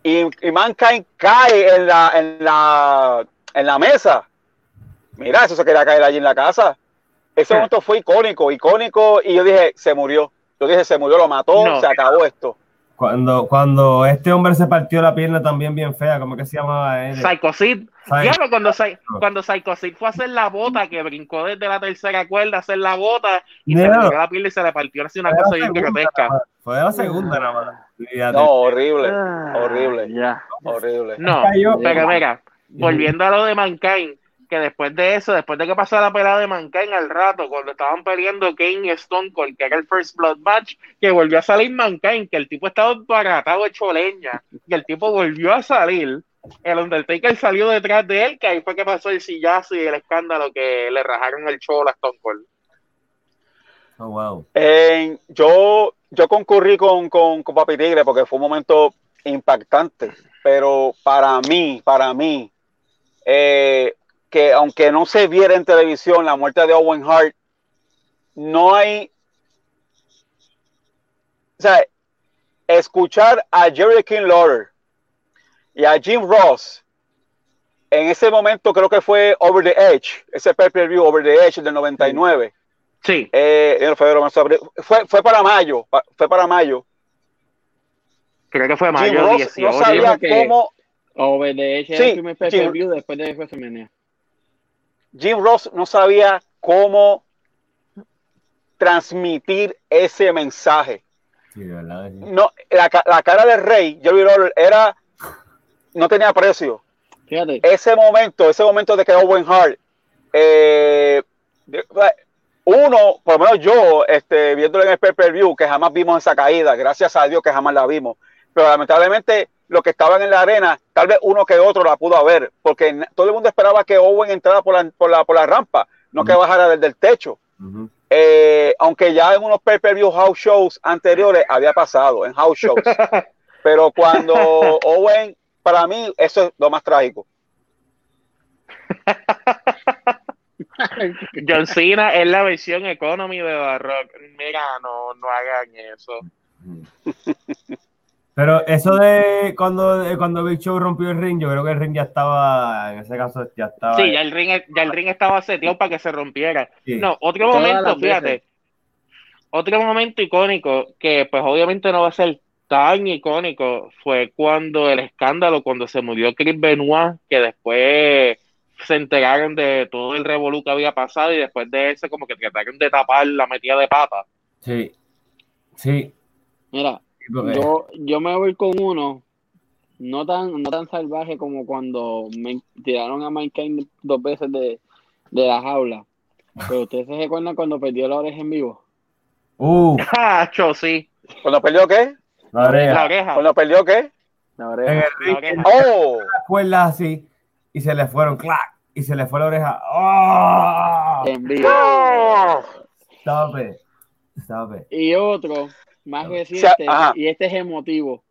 y, y Mankind cae en la, en la, en la mesa. Mira, eso se quería caer allí en la casa. Ese Hmm. momento fue icónico, icónico, y yo dije, se murió. Yo dije, se murió, lo mató, No. se acabó esto. Cuando, cuando este hombre se partió la pierna también bien fea, ¿cómo que se llamaba él? Psycho Sid. Diablo, cuando, cuando Psycho Sid fue a hacer la bota, que brincó desde la tercera cuerda a hacer la bota y se le tiró la piel y se le partió así una Fue cosa bien grotesca. Fue la segunda nada más. Fíjate. No, horrible, Ah, horrible, Ya. horrible. No, pero mira, volviendo a lo de Mankind, que después de eso, después de que pasó la pelea de Mankind al rato, cuando estaban peleando Kane y Stone Cold, que era el First Blood Match, que volvió a salir Mankind, que el tipo estaba embaratado hecho leña, y el tipo volvió a salir, el Undertaker salió detrás de él, que ahí fue que pasó el sillazo y el escándalo que le rajaron el cholo a Stone Cold. Oh, wow. En- yo, yo concurrí con, con, con Papi Tigre porque fue un momento impactante, pero para mí, para mí, eh, que aunque no se viera en televisión la muerte de Owen Hart, no hay, o sea, escuchar a Jerry King Lawler y a Jim Ross en ese momento creo que fue Over the Edge, ese pay-per-view Over the Edge del 99. Sí, Eh, enero, febrero, marzo, abril. Fue, fue para mayo, fue para mayo. creo que fue Jim mayo Ross 18. no sabía cómo, era Sí, el primer pay-per-view después de WrestleMania. Jim Ross no sabía cómo transmitir ese mensaje. Sí, de verdad. que sí. No, la, la cara del rey, Jerry Lawler, era, no tenía precio. Fíjate, Ese momento, ese momento de que Owen Hart, eh, uno, por lo menos yo, este, viéndolo en el pay-per-view, que jamás vimos esa caída, gracias a Dios que jamás la vimos, pero lamentablemente los que estaban en la arena, tal vez uno que otro la pudo haber, porque todo el mundo esperaba que Owen entrara por la, por la, por la rampa, no que bajara desde el techo. Eh, aunque ya en unos pay-per-view house shows anteriores había pasado, en house shows. [LAUGHS] Pero cuando Owen, para mí, eso es lo más trágico. [LAUGHS] [LAUGHS] John Cena es la versión economy de The Rock. Mira, no, no hagan eso. [LAUGHS] Pero eso de cuando, de cuando Big Show rompió el ring, yo creo que el ring ya estaba, en ese caso ya estaba. Sí, ya el ring, ya el ring estaba seteado para que se rompiera. Sí. No, otro Todas momento, fíjate. veces. Otro momento icónico que pues obviamente no va a ser tan icónico fue cuando el escándalo, cuando se murió Chris Benoit, que después se enteraron de todo el revolú que había pasado y después de eso como que trataron de tapar la metida de pata. Sí. Sí. Mira, yo, yo me voy con uno no tan, no tan salvaje como cuando me tiraron a Mike Kane dos veces de, de la jaula. Pero ustedes se recuerdan cuando perdió la oreja en vivo. Uh, [LAUGHS] ¡Cacho, sí! ¿Cuando perdió qué? la oreja. La oreja. ¿Cuando perdió qué? La oreja. La oreja. ¡Oh! las cuerdas así, y se le fueron, clac, y se le fue la oreja. ¡Oh! En vivo. ¡Oh! Stop it. Stop it. Y otro más Sí, reciente, ajá. y este es emotivo,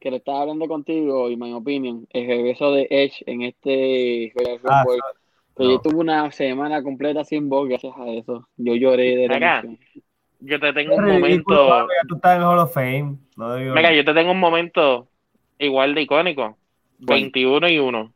que lo estaba hablando contigo, y my opinion, el regreso de Edge en este Royal Ah, Pero no. yo tuve una semana completa sin voz gracias a eso. Yo lloré de la. Yo te tengo un momento. papi, Tú estás en Hall of Fame. No digo. Mira, yo te tengo un momento igual de icónico. 21 y 1.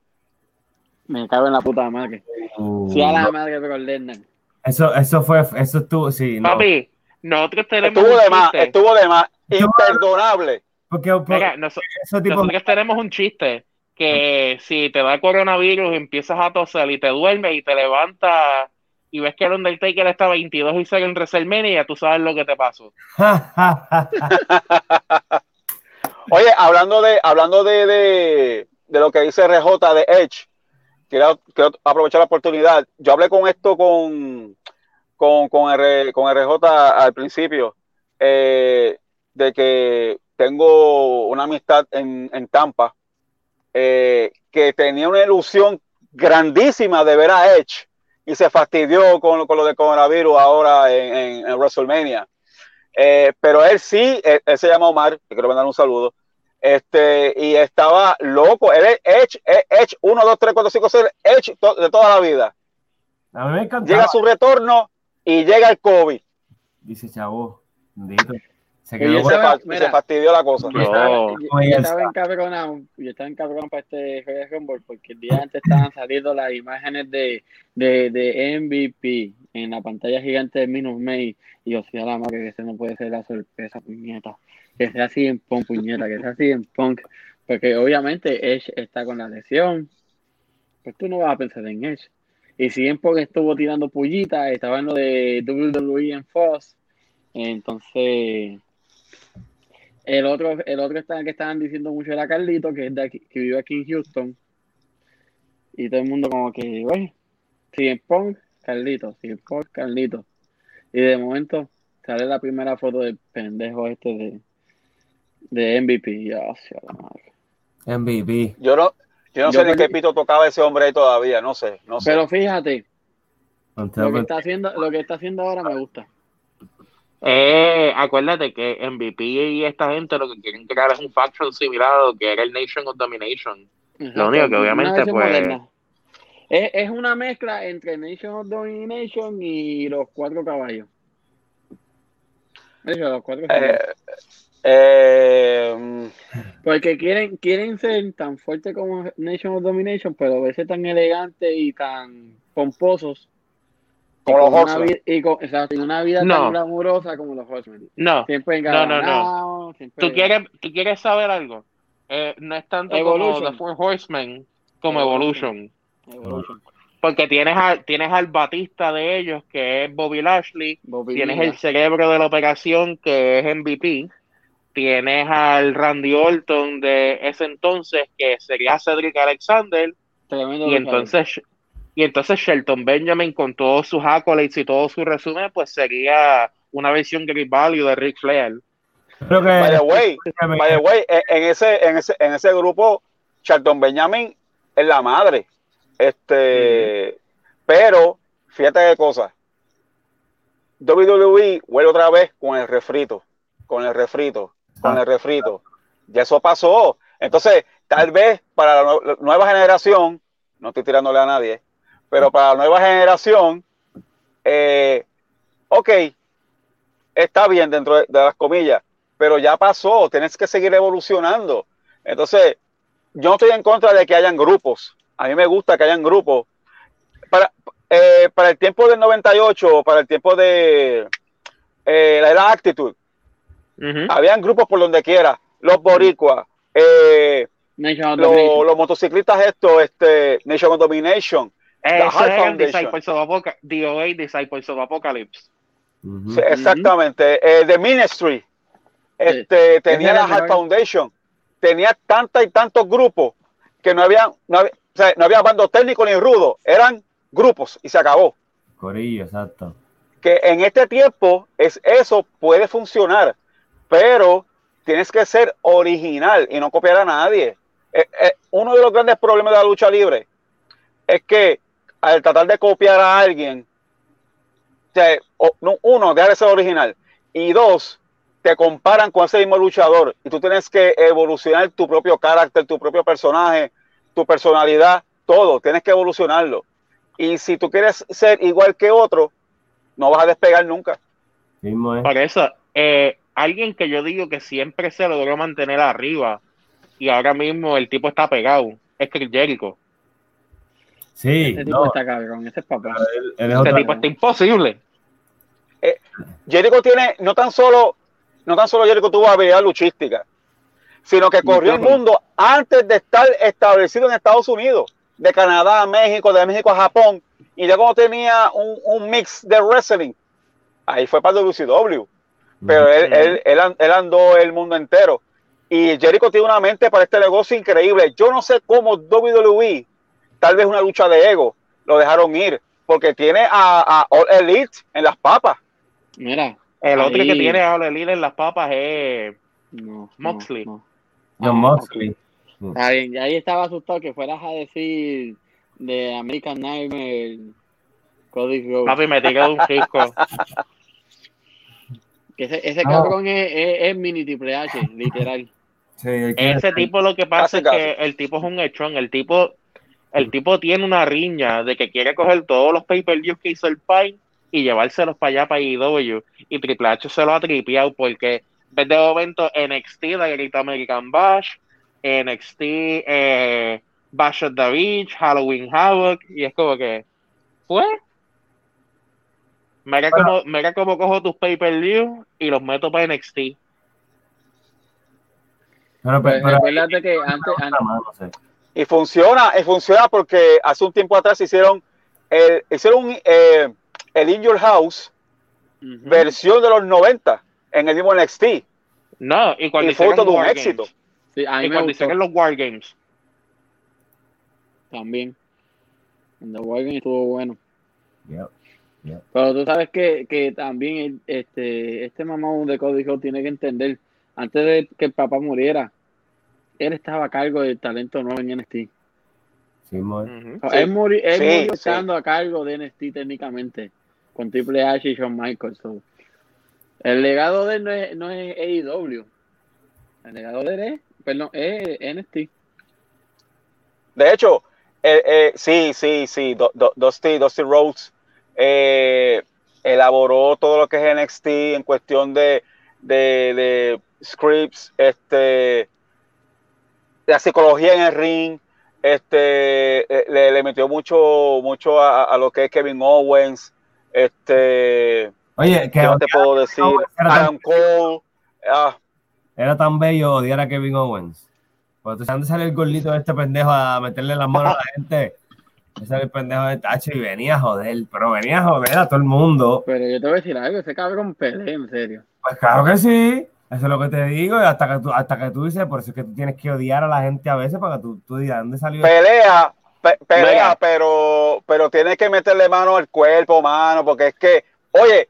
Me cago en la puta madre. Uh, Sí a la madre de Brock Lesnar. Eso, eso fue, eso estuvo, sí, no. Papi, nosotros tenemos Estuvo de más, estuvo de más. Imperdonable. Porque, porque Mira, noso- nosotros tenemos un chiste que si te da coronavirus empiezas a toser y te duermes y te levantas y ves que el Undertaker está 22 y 0 en WrestleMania y ya tú sabes lo que te pasó. [LAUGHS] Oye, hablando de, hablando de, de, de lo que dice RJ de Edge, quiero, aprovechar la oportunidad. Yo hablé con esto con, con, con, R- con RJ al principio, eh, de que tengo una amistad en, en Tampa, eh, que tenía una ilusión grandísima de ver a Edge y se fastidió con, con lo de coronavirus ahora en, en- WrestleMania. Eh, pero él sí, él, él se llama Omar, que quiero mandar un saludo. Este, y estaba loco. Él es Edge, es Edge 1, 2, 3, 4, 5, 6, Edge to- de toda la vida. A mí me encantaba. Llega su retorno y llega el COVID. Dice chavo, bendito. Se quedó yo con- se, estaba- fa- mira. se fastidió la cosa. No. Yo, Como yo ella estaba encabronado, yo estaba encabronado para este Royal Rumble porque el día antes estaban saliendo las imágenes de, de, de MVP en la pantalla gigante de Minus May y yo decía la madre que ese no puede ser la sorpresa, puñeta. Que sea así en punk, puñeta, que sea así en punk. Porque obviamente Edge está con la lesión. Pues tú no vas a pensar en Edge. Y si en punk estuvo tirando pullitas, estaba en de WWE en Fox. Entonces, el otro, el otro que estaban diciendo mucho era Carlito, que es de aquí, que vive aquí en Houston. Y todo el mundo como que, güey, CM Punk, Carlito, CM Punk, Carlito. Y de momento sale la primera foto del pendejo este de, de MVP. Ya, hacia la madre. MVP. Yo no, yo no Yo sé ni qué pito tocaba ese hombre ahí todavía, no sé, no sé. Pero fíjate, lo que está haciendo, lo que está haciendo ahora me gusta. Eh, acuérdate que MVP y esta gente lo que quieren crear es un faction similar a lo que era el Nation of Domination. Lo único que obviamente, pues-. Es, es una mezcla entre Nation of Domination y los cuatro caballos. Hecho, los cuatro caballos. Eh, eh, Porque quieren, quieren ser tan fuertes como Nation of Domination, pero verse tan elegantes y tan pomposos. Como los Horsemen. vida, y con, una vida No. tan glamurosa como los Horsemen. No, Siempre No, no, no. engabanados, siempre- ¿tú quieres, tú quieres saber algo? Eh, no es tanto Evolution. como The Four Horsemen como Evolution. Evolution. Evolution. Porque tienes, a, tienes al Batista de ellos, que es Bobby Lashley. Bobby Tienes el cerebro de la operación, que es MVP. Tienes al Randy Orton de ese entonces, que sería Cedric Alexander. Tremendo Y entonces, Y entonces Shelton Benjamin, con todos sus accolades y todo su resumen, pues sería una versión Great Value de Ric Flair. Creo que By the way, by the way, en, en ese, en ese, en ese grupo, Charlton Benjamin es la madre. Este, pero, fíjate qué cosa. WWE vuelve otra vez con el refrito, con el refrito, con el refrito. Ya eso pasó. Entonces, tal vez para la, nue- la nueva generación, no estoy tirándole a nadie, pero para la nueva generación, eh, ok, está bien dentro de, de las comillas, pero ya pasó, tienes que seguir evolucionando. Entonces, yo no estoy en contra de que hayan grupos. A mí me gusta que hayan grupos. Para, eh, para el tiempo del 98, para el tiempo de eh, la era Habían grupos por donde quiera. Los boricuas, eh, los, los motociclistas estos, este, Nation of Domination. Ese Heart es el Foundation. Disciples of Apoca- DOA Disciples of Apocalypse. Sí, exactamente. Eh, The Ministry. Este, tenía la Heart. Foundation. Tenía tantas y tantos grupos que no había, no había, o sea, no había bando técnico ni rudo. Eran grupos y se acabó. Corillo, exacto. Que en este tiempo es eso puede funcionar, pero tienes que ser original y no copiar a nadie. Eh, eh, uno de los grandes problemas de la lucha libre es que al tratar de copiar a alguien, uno, deja de ser original. Y dos, te comparan con ese mismo luchador. Y tú tienes que evolucionar tu propio carácter, tu propio personaje, tu personalidad, todo. Tienes que evolucionarlo. Y si tú quieres ser igual que otro, no vas a despegar nunca. Por eso, eh, alguien que yo digo que siempre se logró mantener arriba y ahora mismo el tipo está pegado, es Chris Jericho. Sí, Ese tipo no, está cabrón, ese es papá. él, él es Este tipo está imposible. Jericho tiene, no tan solo, no tan solo Jericho tuvo habilidad luchística, sino que corrió el mundo antes de estar establecido en Estados Unidos, de Canadá a México, de México a Japón, y ya como tenía un, un mix de wrestling, ahí fue para WCW, pero él, él, él, él andó el mundo entero. Y Jericho tiene una mente para este negocio increíble. Yo no sé cómo WWE, tal vez una lucha de ego, lo dejaron ir, porque tiene a, a All Elite en las papas. Mira. El otro ahí- que tiene a Ole Elite en las papas es No, Moxley. no, no. John Moxley. Ya ahí estaba asustado que fueras a decir de American Nightmare Cody papi, me tiré de un. [LAUGHS] Que ese, ese Ah. cabrón es, es, es mini triple H, [LAUGHS] literal. Sí, Ese tipo lo que pasa Casi, es que el tipo es un hechón, el tipo, el tipo tiene una riña de que quiere coger todos los pay-per-views que hizo el Pai y llevárselos para allá para IW y Triple H se lo ha tripeado porque en de momento NXT la grita American Bash, NXT eh, Bash at the Beach, Halloween Havoc y es como que pues mira cómo, mira cómo cojo tus pay-per-views y los meto para NXT. Pero, Pues, pero, pero- recuérdate que antes, antes-. Y funciona, y funciona porque hace un tiempo atrás hicieron el, hicieron un, eh, el In Your House versión de los 90 en el mismo NXT. No, y cuando Y fue todo un War éxito. Games, Sí, a mí y me cuando hicieron los Wargames. también. En The Wargame estuvo bueno. Yep. Pero tú sabes que, que también este, este mamón de Cody Rhodes tiene que entender, antes de que el papá muriera, él estaba a cargo del talento nuevo en NXT. Sí, él murió, él sí, murió sí. estando a cargo de NXT técnicamente, con Triple H y Shawn Michaels. so. El legado de él no es, no es AEW. El legado de él es, perdón, es NXT. De hecho, eh, eh, sí, sí, sí, Du- Du- Dusty, Dusty Rhodes eh, elaboró todo lo que es NXT en cuestión de, de, de scripts, este, la psicología en el ring, este, eh, le, le metió mucho, mucho a, a lo que es Kevin Owens, este, Oye, que ¿qué más te puedo decir? Owens era tan- Adam Cole, ah, era tan bello odiar a Kevin Owens. Cuando te sale el gordito de este pendejo a meterle las manos a la gente, ese era el pendejo de Tacho y venía a joder, pero venía a joder a todo el mundo. Pero yo te voy a decir algo, ese cabrón pelea, en serio. Pues claro que sí, eso es lo que te digo, y hasta que tú, hasta que tú dices, por eso es que tú tienes que odiar a la gente a veces para que tú, tú digas, ¿dónde salió? pelea, pe- pelea, pero, pero tiene que meterle mano al cuerpo, mano, porque es que, oye,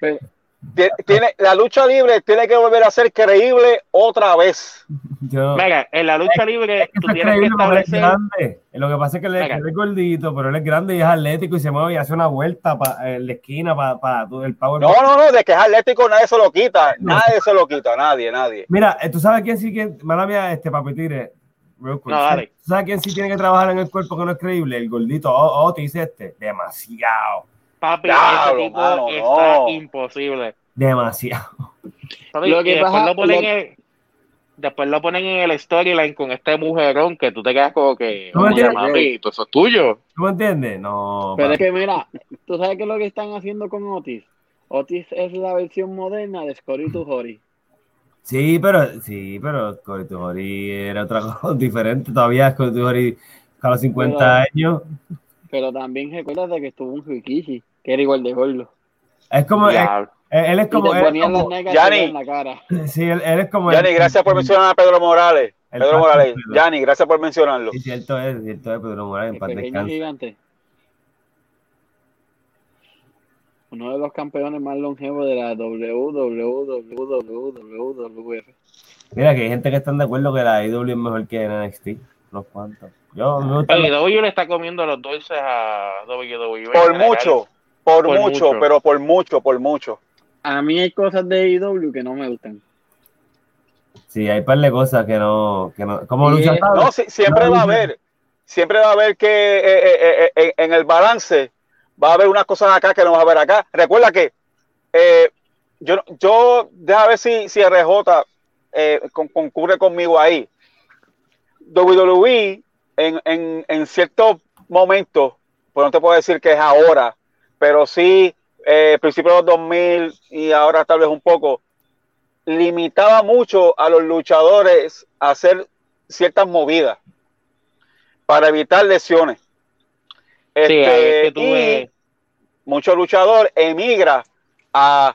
tiene, la lucha libre tiene que volver a ser creíble otra vez. Yo, Mira, en la lucha libre es que tú tienes que establecer. grande. Lo que pasa es que él, es- gordito, pero él es grande y es atlético y se mueve y hace una vuelta pa- en la esquina para el power. No, no, no, de que es atlético nadie se lo quita, nadie se lo quita, nadie, nadie. Mira, eh, tú sabes quién sí que. Mala mía, este papitire. real quick. No, dale. ¿Tú sabes quién sí tiene que trabajar en el cuerpo que no es creíble? El gordito. Oh, oh, te dice este. Demasiado. Papi, Diablo, ese tipo mano, está no. imposible. Demasiado. Papi, Lo y que después pasa- lo ponen lo- en, después lo ponen en el storyline con este mujerón que tú te quedas como que, No oye, entiendes. mami, eso es tuyo. ¿Tú me entiendes? No. Pero es que mira, ¿tú sabes qué es lo que están haciendo con Otis? Otis es la versión moderna de Scotty to Hori. Sí, pero. Sí, pero Cory Tujori era otra [LAUGHS] cosa diferente. Todavía Cory Tujori a los 50 Pero- años. Pero también recuérdate que estuvo un Rikishi, que era igual de gordo. Es como. Él, él es Y como. te él como- Yanni. en la cara. [LAUGHS] sí, él, él es como. Yanni, el- gracias por mencionar a Pedro Morales. Pedro Morales. Yanni, gracias por mencionarlo. Sí, cierto es, cierto es, Pedro Morales, en El pequeño gigante. Uno de los campeones más longevos de la WWWWWF. Mira que hay gente que están de acuerdo que la IW es mejor que NXT. Unos cuantos. Yo me gusta. Le está comiendo los dulces a WWE. Por mucho, por, Por mucho, mucho. pero por mucho, por mucho. A mí hay cosas de IW que no me gustan. Sí, hay par de cosas que no. Que no como Sí, lucha. No, sí, siempre No, va a haber, siempre va a haber que eh, eh, eh, eh, en el balance va a haber unas cosas acá que no va a haber acá. Recuerda que eh, yo, yo, deja ver si, si RJ eh, con- concurre conmigo ahí. WWE en, en, en ciertos momentos, pues no te puedo decir que es ahora, pero sí, eh, principios de los 2000 y ahora tal vez un poco, limitaba mucho a los luchadores a hacer ciertas movidas para evitar lesiones. Sí, Este, que y mucho luchador emigra a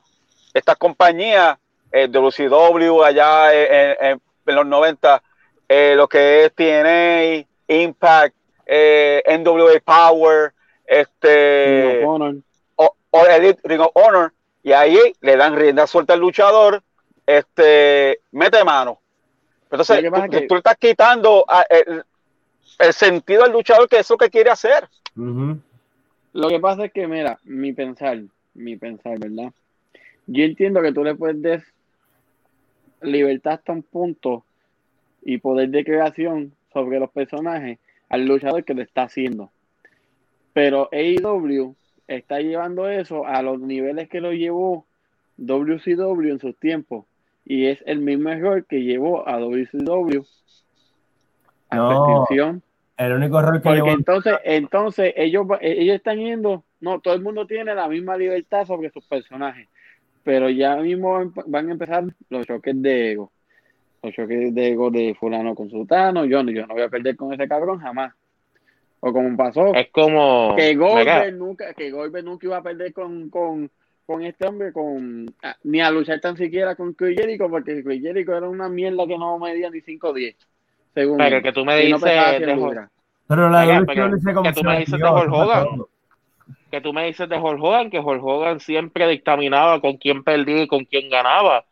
estas compañías, eh, WCW allá en, en- en los 90, eh, lo que es TNA, Impact, eh, NWA Power, este, Ring of Honor. o, o Elite Ring of Honor, y ahí le dan rienda suelta al luchador, este, mete mano. Entonces, tú, es que- tú le estás quitando a- el, el sentido al luchador que es lo que quiere hacer. Lo que pasa es que, mira, mi pensar, mi pensar, ¿verdad? Yo entiendo que tú le puedes dar libertad hasta un punto y poder de creación sobre los personajes al luchador que lo está haciendo. Pero AEW está llevando eso a los niveles que lo llevó WCW en sus tiempos. Y es el mismo error que llevó a WCW a No. extinción. El único error que Porque llevó. entonces, entonces ellos, va- ellos están yendo, no, todo el mundo tiene la misma libertad sobre sus personajes, pero ya mismo van, a empezar los choques de ego, los choques de ego de fulano con sultano, yo, yo no voy a perder con ese cabrón jamás. O como pasó, es como. que Goldberg nunca, que Goldberg nunca iba a perder con, con, con este hombre, con ni a luchar tan siquiera con Chris Jericho, porque Chris Jericho era una mierda que no medía ni 5 o 10, según pero él. que tú me no dices pesaba de 100 Hulk- libras. Pero la Oiga, pero dice como que tú me dices de Hulk Hogan. que tú me dices de Hulk Hogan, que Hulk Hogan siempre dictaminaba con quién perdía y con quién ganaba.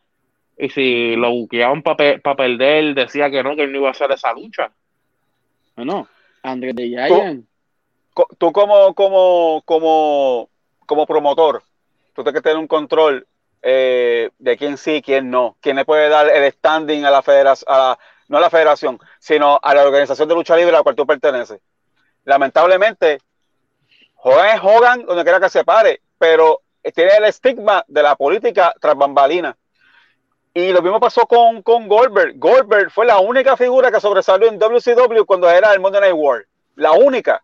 Y si lo buqueaban para perder, decía que no, que él no iba a hacer esa lucha. No, no. Andrés de Giant. Tú como, como, como, como promotor, tú tienes que tener un control eh, de quién sí, quién no, quién le puede dar el standing a la federación, no a la federación, sino a la organización de lucha libre a la cual tú perteneces. Lamentablemente, es Hogan donde quiera que se pare, pero tiene el estigma de la política tras bambalina. Y lo mismo pasó con, con Goldberg. Goldberg fue la única figura que sobresalió en WCW cuando era el Monday Night War. La única.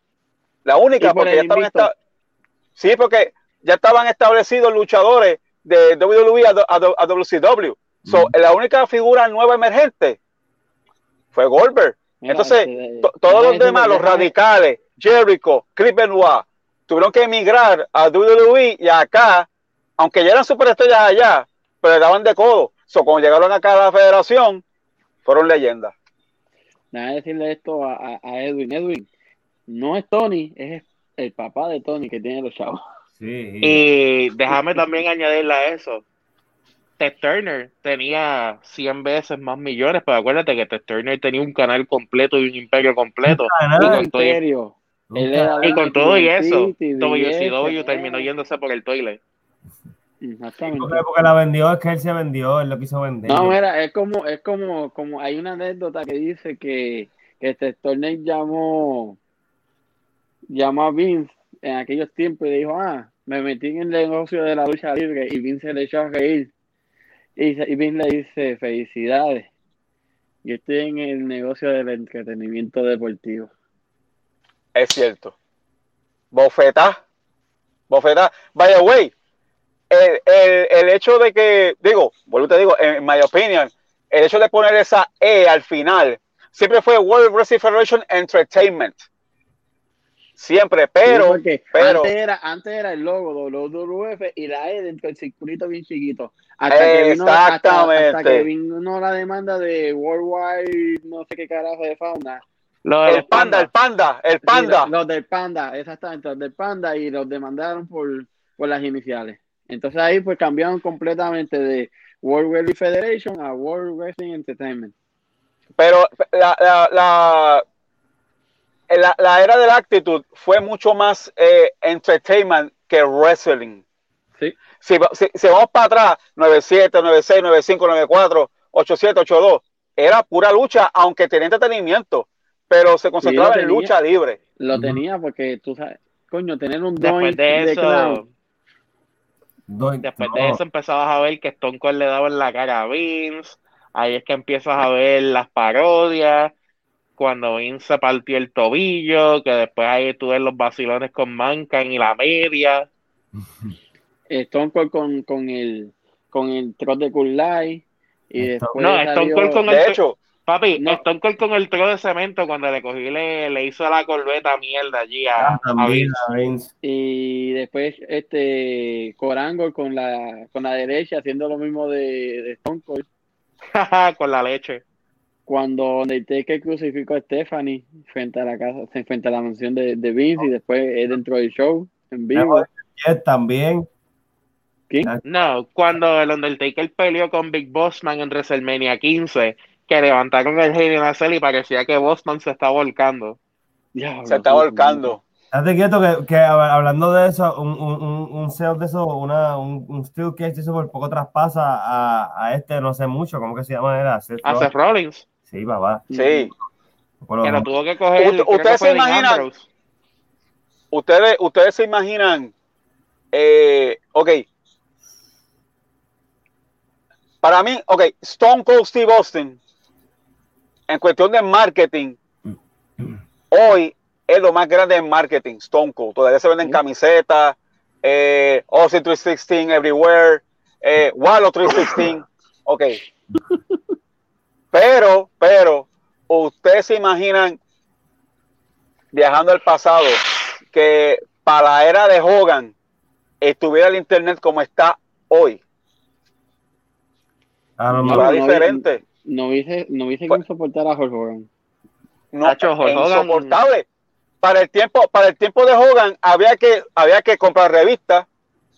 La única, porque ya estaban esta- Sí, porque ya estaban establecidos luchadores de WWE a, a- a WCW. So, la única figura nueva emergente fue Goldberg. Mira, Entonces, to- todos los demás, los radicales, Jericho, Chris Benoit, tuvieron que emigrar a WWE y acá, aunque ya eran superestrellas allá, pero le daban de codo. So, cuando llegaron acá a la federación, fueron leyendas. Déjame decirle esto a, a- a Edwin. Edwin, no es Tony, es el papá de Tony que tiene los chavos. Sí. Y déjame también añadirle a eso. Ted Turner tenía 100 veces más millones, pero acuérdate que Ted Turner tenía un canal completo y un imperio completo. Y con todo y, imperio. Era y con todo y eso, WCW terminó yéndose por el toilet. Exactamente. Porque, porque la vendió, es que él se vendió, él lo quiso vender. No, mira, es como, es como, como hay una anécdota que dice que, que este Turner llamó, llamó a Vince en aquellos tiempos y le dijo, ah, me metí en el negocio de la lucha libre y Vince se le echó a reír. Y, y Vince le dice, felicidades, yo estoy en el negocio del entretenimiento deportivo. Es cierto. Bofetá. Bofetá. By the way, el, el, el hecho de que, digo, vuelvo te digo, en my opinion, el hecho de poner esa E al final, siempre fue World Wrestling Federation Entertainment. Siempre, pero, Sí, pero, antes, era, antes era el logo WWF y la E dentro del circulito bien chiquito. Hasta que, vino, hasta, hasta que vino la demanda de Worldwide, no sé qué carajo de fauna. Lo de el panda, el panda, el Sí, panda. los, los del Panda, exactamente, los del Panda y los demandaron por, por las iniciales. Entonces ahí pues cambiaron completamente de World Wrestling Federation a World Wrestling Entertainment. Pero la, la, la, la, la era de la actitud fue mucho más eh, entertainment que wrestling. Sí. Si, si, si vamos para atrás, 97, 96, 95, 94, 87, 82, era pura lucha, aunque tenía entretenimiento, pero se concentraba en tenía. lucha libre. Lo tenía porque tú sabes, coño, tener un Después de clown. Después no. de eso empezabas a ver que Stone Cold le daba en la cara a Vince. Ahí es que empiezas a ver las parodias. Cuando Vince se partió el tobillo, que después ahí tú ves los vacilones con Mancan y la media. Stone Cold con, con el con el trot de Cool y después No, Stone Cold con el De hecho, papi, No. Stone Cold con el tro de cemento cuando le cogí le, le hizo la corbeta mierda allí a, Ah, a también, Vince. a Vince. y después este Corango con la con la derecha haciendo lo mismo de, de Stone Cold [LAUGHS] con la leche. cuando Undertaker crucificó a Stephanie frente a la casa frente a la mansión de, de Vince y después es dentro del show en vivo también. ¿Quién? No, cuando el Undertaker peleó con Big Bossman en WrestleMania 15, que levantaron el a Cell y parecía que Bossman se estaba volcando. Diablo, se está volcando. Date quieto que, que hab- hablando de eso, un, un, un, un sales de eso, una, un, un steel cage de eso por poco traspasa a, a este, no sé mucho, ¿cómo que se llama? Era Seth A Rollins. Seth Rollins, Sí, papá. Sí. Lo menos. tuvo que coger. Que ustedes se imaginan-. Ustedes, ustedes se imaginan, eh, ok, para mí, ok, Stone Cold Steve Austin, en cuestión de marketing, hoy es lo más grande en marketing, Stone Cold. Todavía se venden camisetas, eh, Austin 316 everywhere, eh, Wallow 316, [LAUGHS] ok. Pero, pero, ustedes se imaginan viajando al pasado que para la era de Hogan estuviera el internet como está hoy. A lo No, no, diferente. No hubiese no hubiese Pues- que soportar a Hulk Hogan No, Nacho, Hulk es Hogan- insoportable. Para el tiempo, para el tiempo de Hogan había que, había que comprar revistas,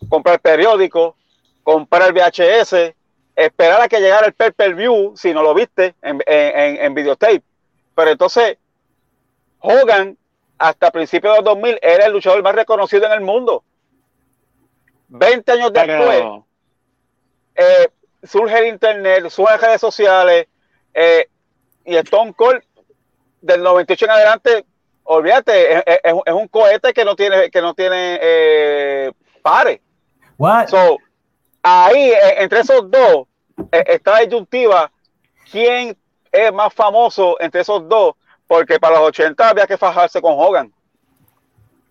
comprar periódicos, comprar VHS, esperar a que llegara el pay per view si no lo viste en, en, en- en videotape. Pero entonces, Hogan, hasta principios de los 2000, era el luchador más reconocido en el mundo. 20 años después, eh, surge el internet, surgen redes sociales, eh, y Stone Cold del 98 en adelante, olvídate, es, es- es un cohete que no tiene, que no tiene eh, pares. What? So, ahí, eh, entre esos dos, eh, está la disyuntiva, ¿quién es más famoso entre esos dos? Porque para los 80 había que fajarse con Hogan.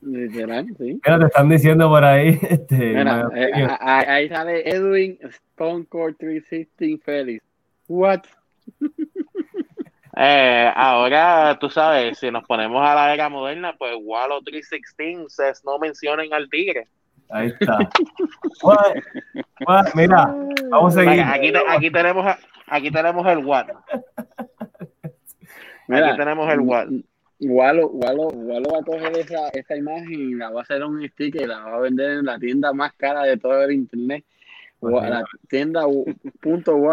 Literal sí Mira, te están diciendo por ahí. [LAUGHS] Este, Mira, eh, opinion. a- a- ahí sale Edwin Stone Cold 316 Félix what [LAUGHS] eh, ahora, tú sabes, si nos ponemos a la era moderna, pues Wallow 316, ses- no mencionen al tigre. Ahí está. What? What? Mira, vamos a seguir. Mira, Aquí, te- aquí, tenemos, aquí tenemos el what. [LAUGHS] Mira, Aquí tenemos el what. Walo, Walo, Walo va a coger esa, esa imagen y la va a hacer un sticker y la va a vender en la tienda más cara de todo el internet. La tienda punto. [LAUGHS]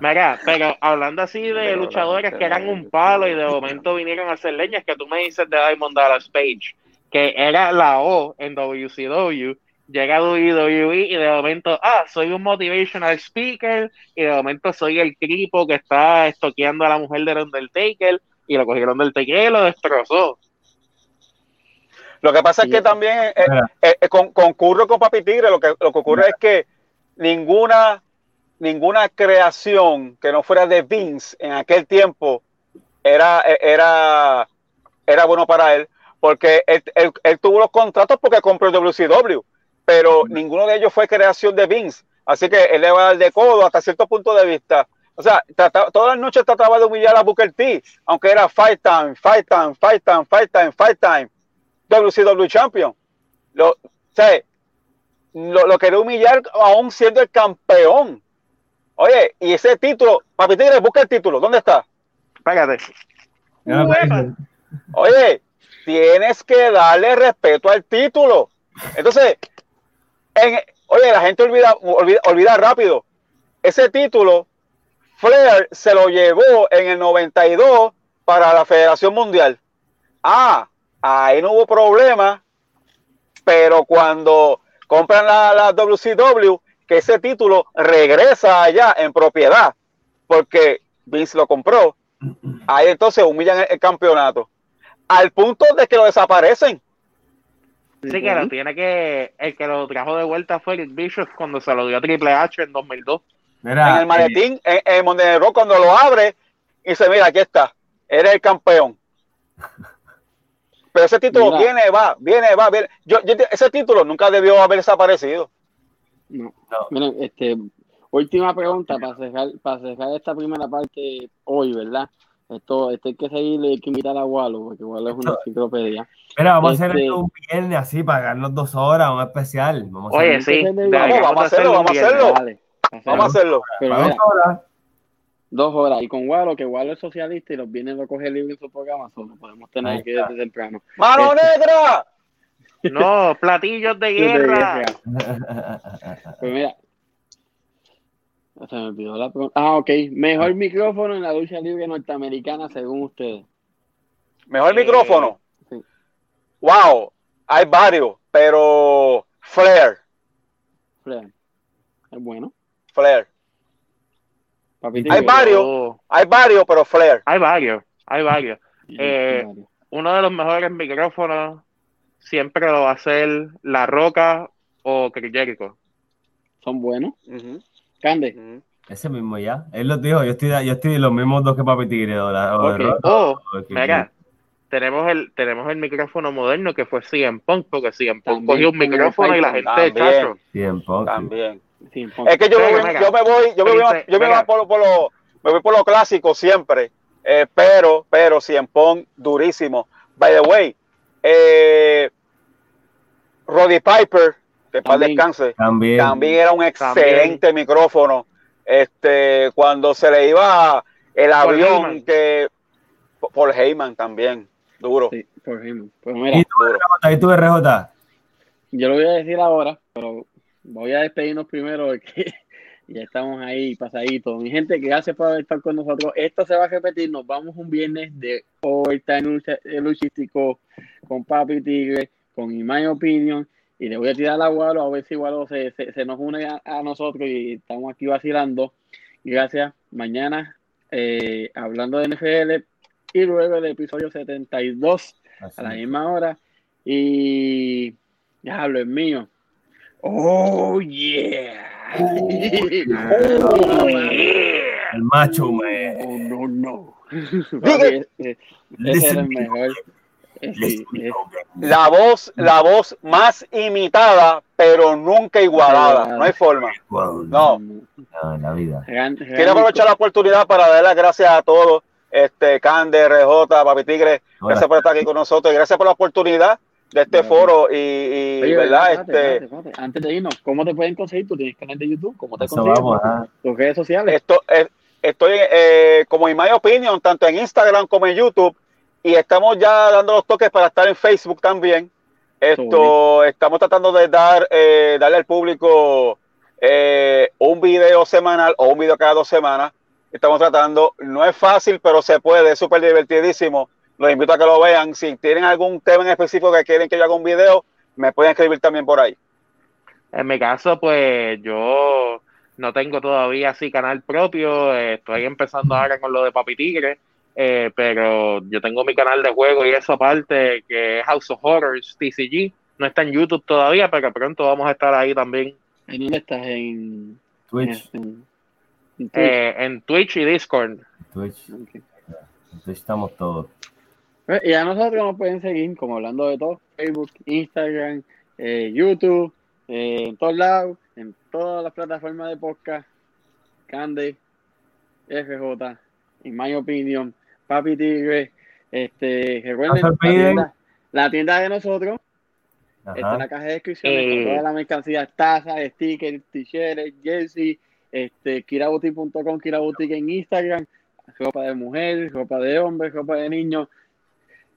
Mira, pero hablando así de luchadores que eran un palo y de momento vinieron a hacer leñas, que tú me dices de Diamond Dallas Page, que era la O en WCW, llega a WWE y de momento, ah, soy un motivational speaker y de momento soy el cripo que está estoqueando a la mujer del Undertaker y lo cogieron del Undertaker y lo destrozó. Lo que pasa es que también eh, eh, eh, con, concurro con Papi Tigre, lo que, lo que ocurre es que ninguna, ninguna creación que no fuera de Vince en aquel tiempo era, era, era bueno para él, porque él, él- él tuvo los contratos porque compró el WCW, pero ninguno de ellos fue creación de Vince. Así que él le va a dar de codo hasta cierto punto de vista. O sea, trata- todas las noches trataba de humillar a Booker T, aunque era fight time, fight time, fight time, fight time, fight time. WCW Champion. Lo, o sea, lo, lo quería humillar aún siendo el campeón. Oye, y ese título, Papi Tigre, busca el título, ¿dónde está? Uepa. dije. Oye, tienes que darle respeto al título. Entonces, en- oye, la gente olvida, olvida, olvida rápido. Ese título, Flair se lo llevó en el 92 para la Federación Mundial. Ah, ahí no hubo problema, pero cuando compran la, la WCW, que ese título regresa allá en propiedad, porque Vince lo compró, ahí entonces humillan el- el campeonato al punto de que lo desaparecen. Sí, que lo tiene que. El que lo trajo de vuelta fue Eric Bishop cuando se lo dio a Triple H en 2002. Mira, en el eh, maletín, en, en Monday Raw, cuando lo abre, y dice, mira, aquí está, eres el campeón. [LAUGHS] Pero ese título Mira. viene, va, viene, va, viene. Yo, yo- ese título nunca debió haber desaparecido. No. No. Miren, este, última pregunta para cerrar, para cerrar esta primera parte hoy, ¿verdad? Esto, esto hay que seguirle, hay que invitar a Walo, porque Walo es una enciclopedia. mira, vamos a hacer este- esto un viernes así para ganarnos dos horas, un especial. Vamos a Oye, hacer sí. Vamos, a hacerlo, vamos a hacerlo. Vamos a hacerlo. Pero mira, dos horas. dos horas. Y con Walo, que Walo es socialista y los viene lo coge libre en su programa, solo podemos tener aquí está. desde temprano. ¡Mano Este- negra! [LAUGHS] No, platillos de guerra. [LAUGHS] Pues mira, se me olvidó la pregunta. Ah, ok. Mejor micrófono en la lucha libre norteamericana según ustedes. Mejor Eh, micrófono. sí. Wow, hay varios, pero Flair, Flair. Es bueno. Flair. Papito, Hay varios. Hay varios, pero Flair. Hay varios, hay varios. hay Eh, varios. Uno de los mejores micrófonos siempre lo va a ser La Roca o Jericho. Son buenos. Cande. ujú. Ese mismo ya. Él lo dijo, yo estoy, yo estoy los mismos dos que Papi Tigre. O la, o de Ok. Roca, Oh, mira, tenemos el, tenemos el micrófono moderno que fue CM Punk, porque CM Punk También cogió un micrófono y la gente También. chacho. Punk, sí. También. Sí, Es que yo, me Pero, yo me voy, yo me voy, yo me voy por, lo- por lo, me voy por lo clásico siempre. Eh, pero, pero, Cien Pong, durísimo. By the way, eh, Roddy Piper, que para También. descanse, También. también era un excelente micrófono. Este, cuando se le iba el Paul avión Heyman. que Paul Heyman también, duro. Sí, por ejemplo. Pues mira, ¿Y tú, RJ? ¿Y tú, RJ? yo lo voy a decir ahora, pero voy a despedirnos primero porque [LAUGHS] ya estamos ahí pasaditos. Mi gente, gracias por estar con nosotros. Esto se va a repetir. Nos vamos un viernes de overtime lucha- eh, luchístico con Papi Tigre, con In My Opinion. Y le voy a tirar a Gualo a ver si Gualo se, se, se nos une a, a nosotros y estamos aquí vacilando. Gracias. Mañana eh, hablando de NFL y luego el episodio 72 a la misma hora. Y ya hablo, es mío. Oh, yeah. Oh, yeah. El macho, man. Oh, no, no. Papi, ese- ese Listen era el me, mejor. Eh, sí, eh. La voz, la voz más imitada, pero nunca igualada. No hay forma. No. la vida. Quiero aprovechar la oportunidad para dar las gracias a todos, este, Cande, RJ, Papi Tigre, Hola. gracias por estar aquí con nosotros y gracias por la oportunidad de este Gracias. foro y, y, Oye, verdad, espérate, este, espérate, espérate. Antes de irnos, ¿cómo te pueden conseguir? Tú tienes canal de YouTube, ¿cómo te Eso consigues? vamos. Tus redes sociales. esto es, estoy eh, como en My Opinion, tanto en Instagram como en YouTube, y estamos ya dando los toques para estar en Facebook también. Esto, estamos tratando de dar, eh, darle al público eh, un video semanal o un video cada dos semanas. Estamos tratando, no es fácil, pero se puede, es súper divertidísimo. Los invito a que lo vean. Si tienen algún tema en específico que quieren que yo haga un video, me pueden escribir también por ahí. En mi caso, pues yo no tengo todavía así canal propio, eh, estoy empezando ahora con lo de Papi Tigre, eh, pero yo tengo mi canal de juego y eso aparte, que es House of Horrors TCG, no está en YouTube todavía, pero pronto vamos a estar ahí también. ¿En dónde estás? En Twitch. En, en Twitch. Eh, en Twitch y Discord. Twitch. Ok. En Twitch estamos todos. Eh, Y a nosotros nos pueden seguir como hablando de todo, Facebook, Instagram, eh, YouTube, eh, en todos lados, en todas las plataformas de podcast, Candy, FJ, in my opinion, Papi Tigre, este, recuerden, No la tienda, la tienda de nosotros está en la caja de descripción Eh. con toda la mercancía, tazas, stickers, t-shirts, jersey, este, kiraboutique.com, kiraboutique en Instagram, ropa de mujer, ropa de hombre, ropa de niño,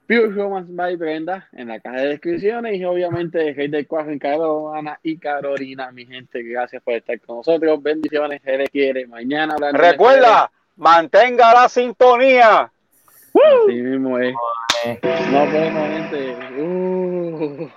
Pure Romance by Brenda en la caja de descripciones y obviamente el Rey del Cuajo en Carolina y Carolina, mi gente, gracias por estar con nosotros, bendiciones, se le quiere, mañana hablando de- Recuerda, mantenga la sintonía. Así mismo es. Nos vemos, gente. Uh.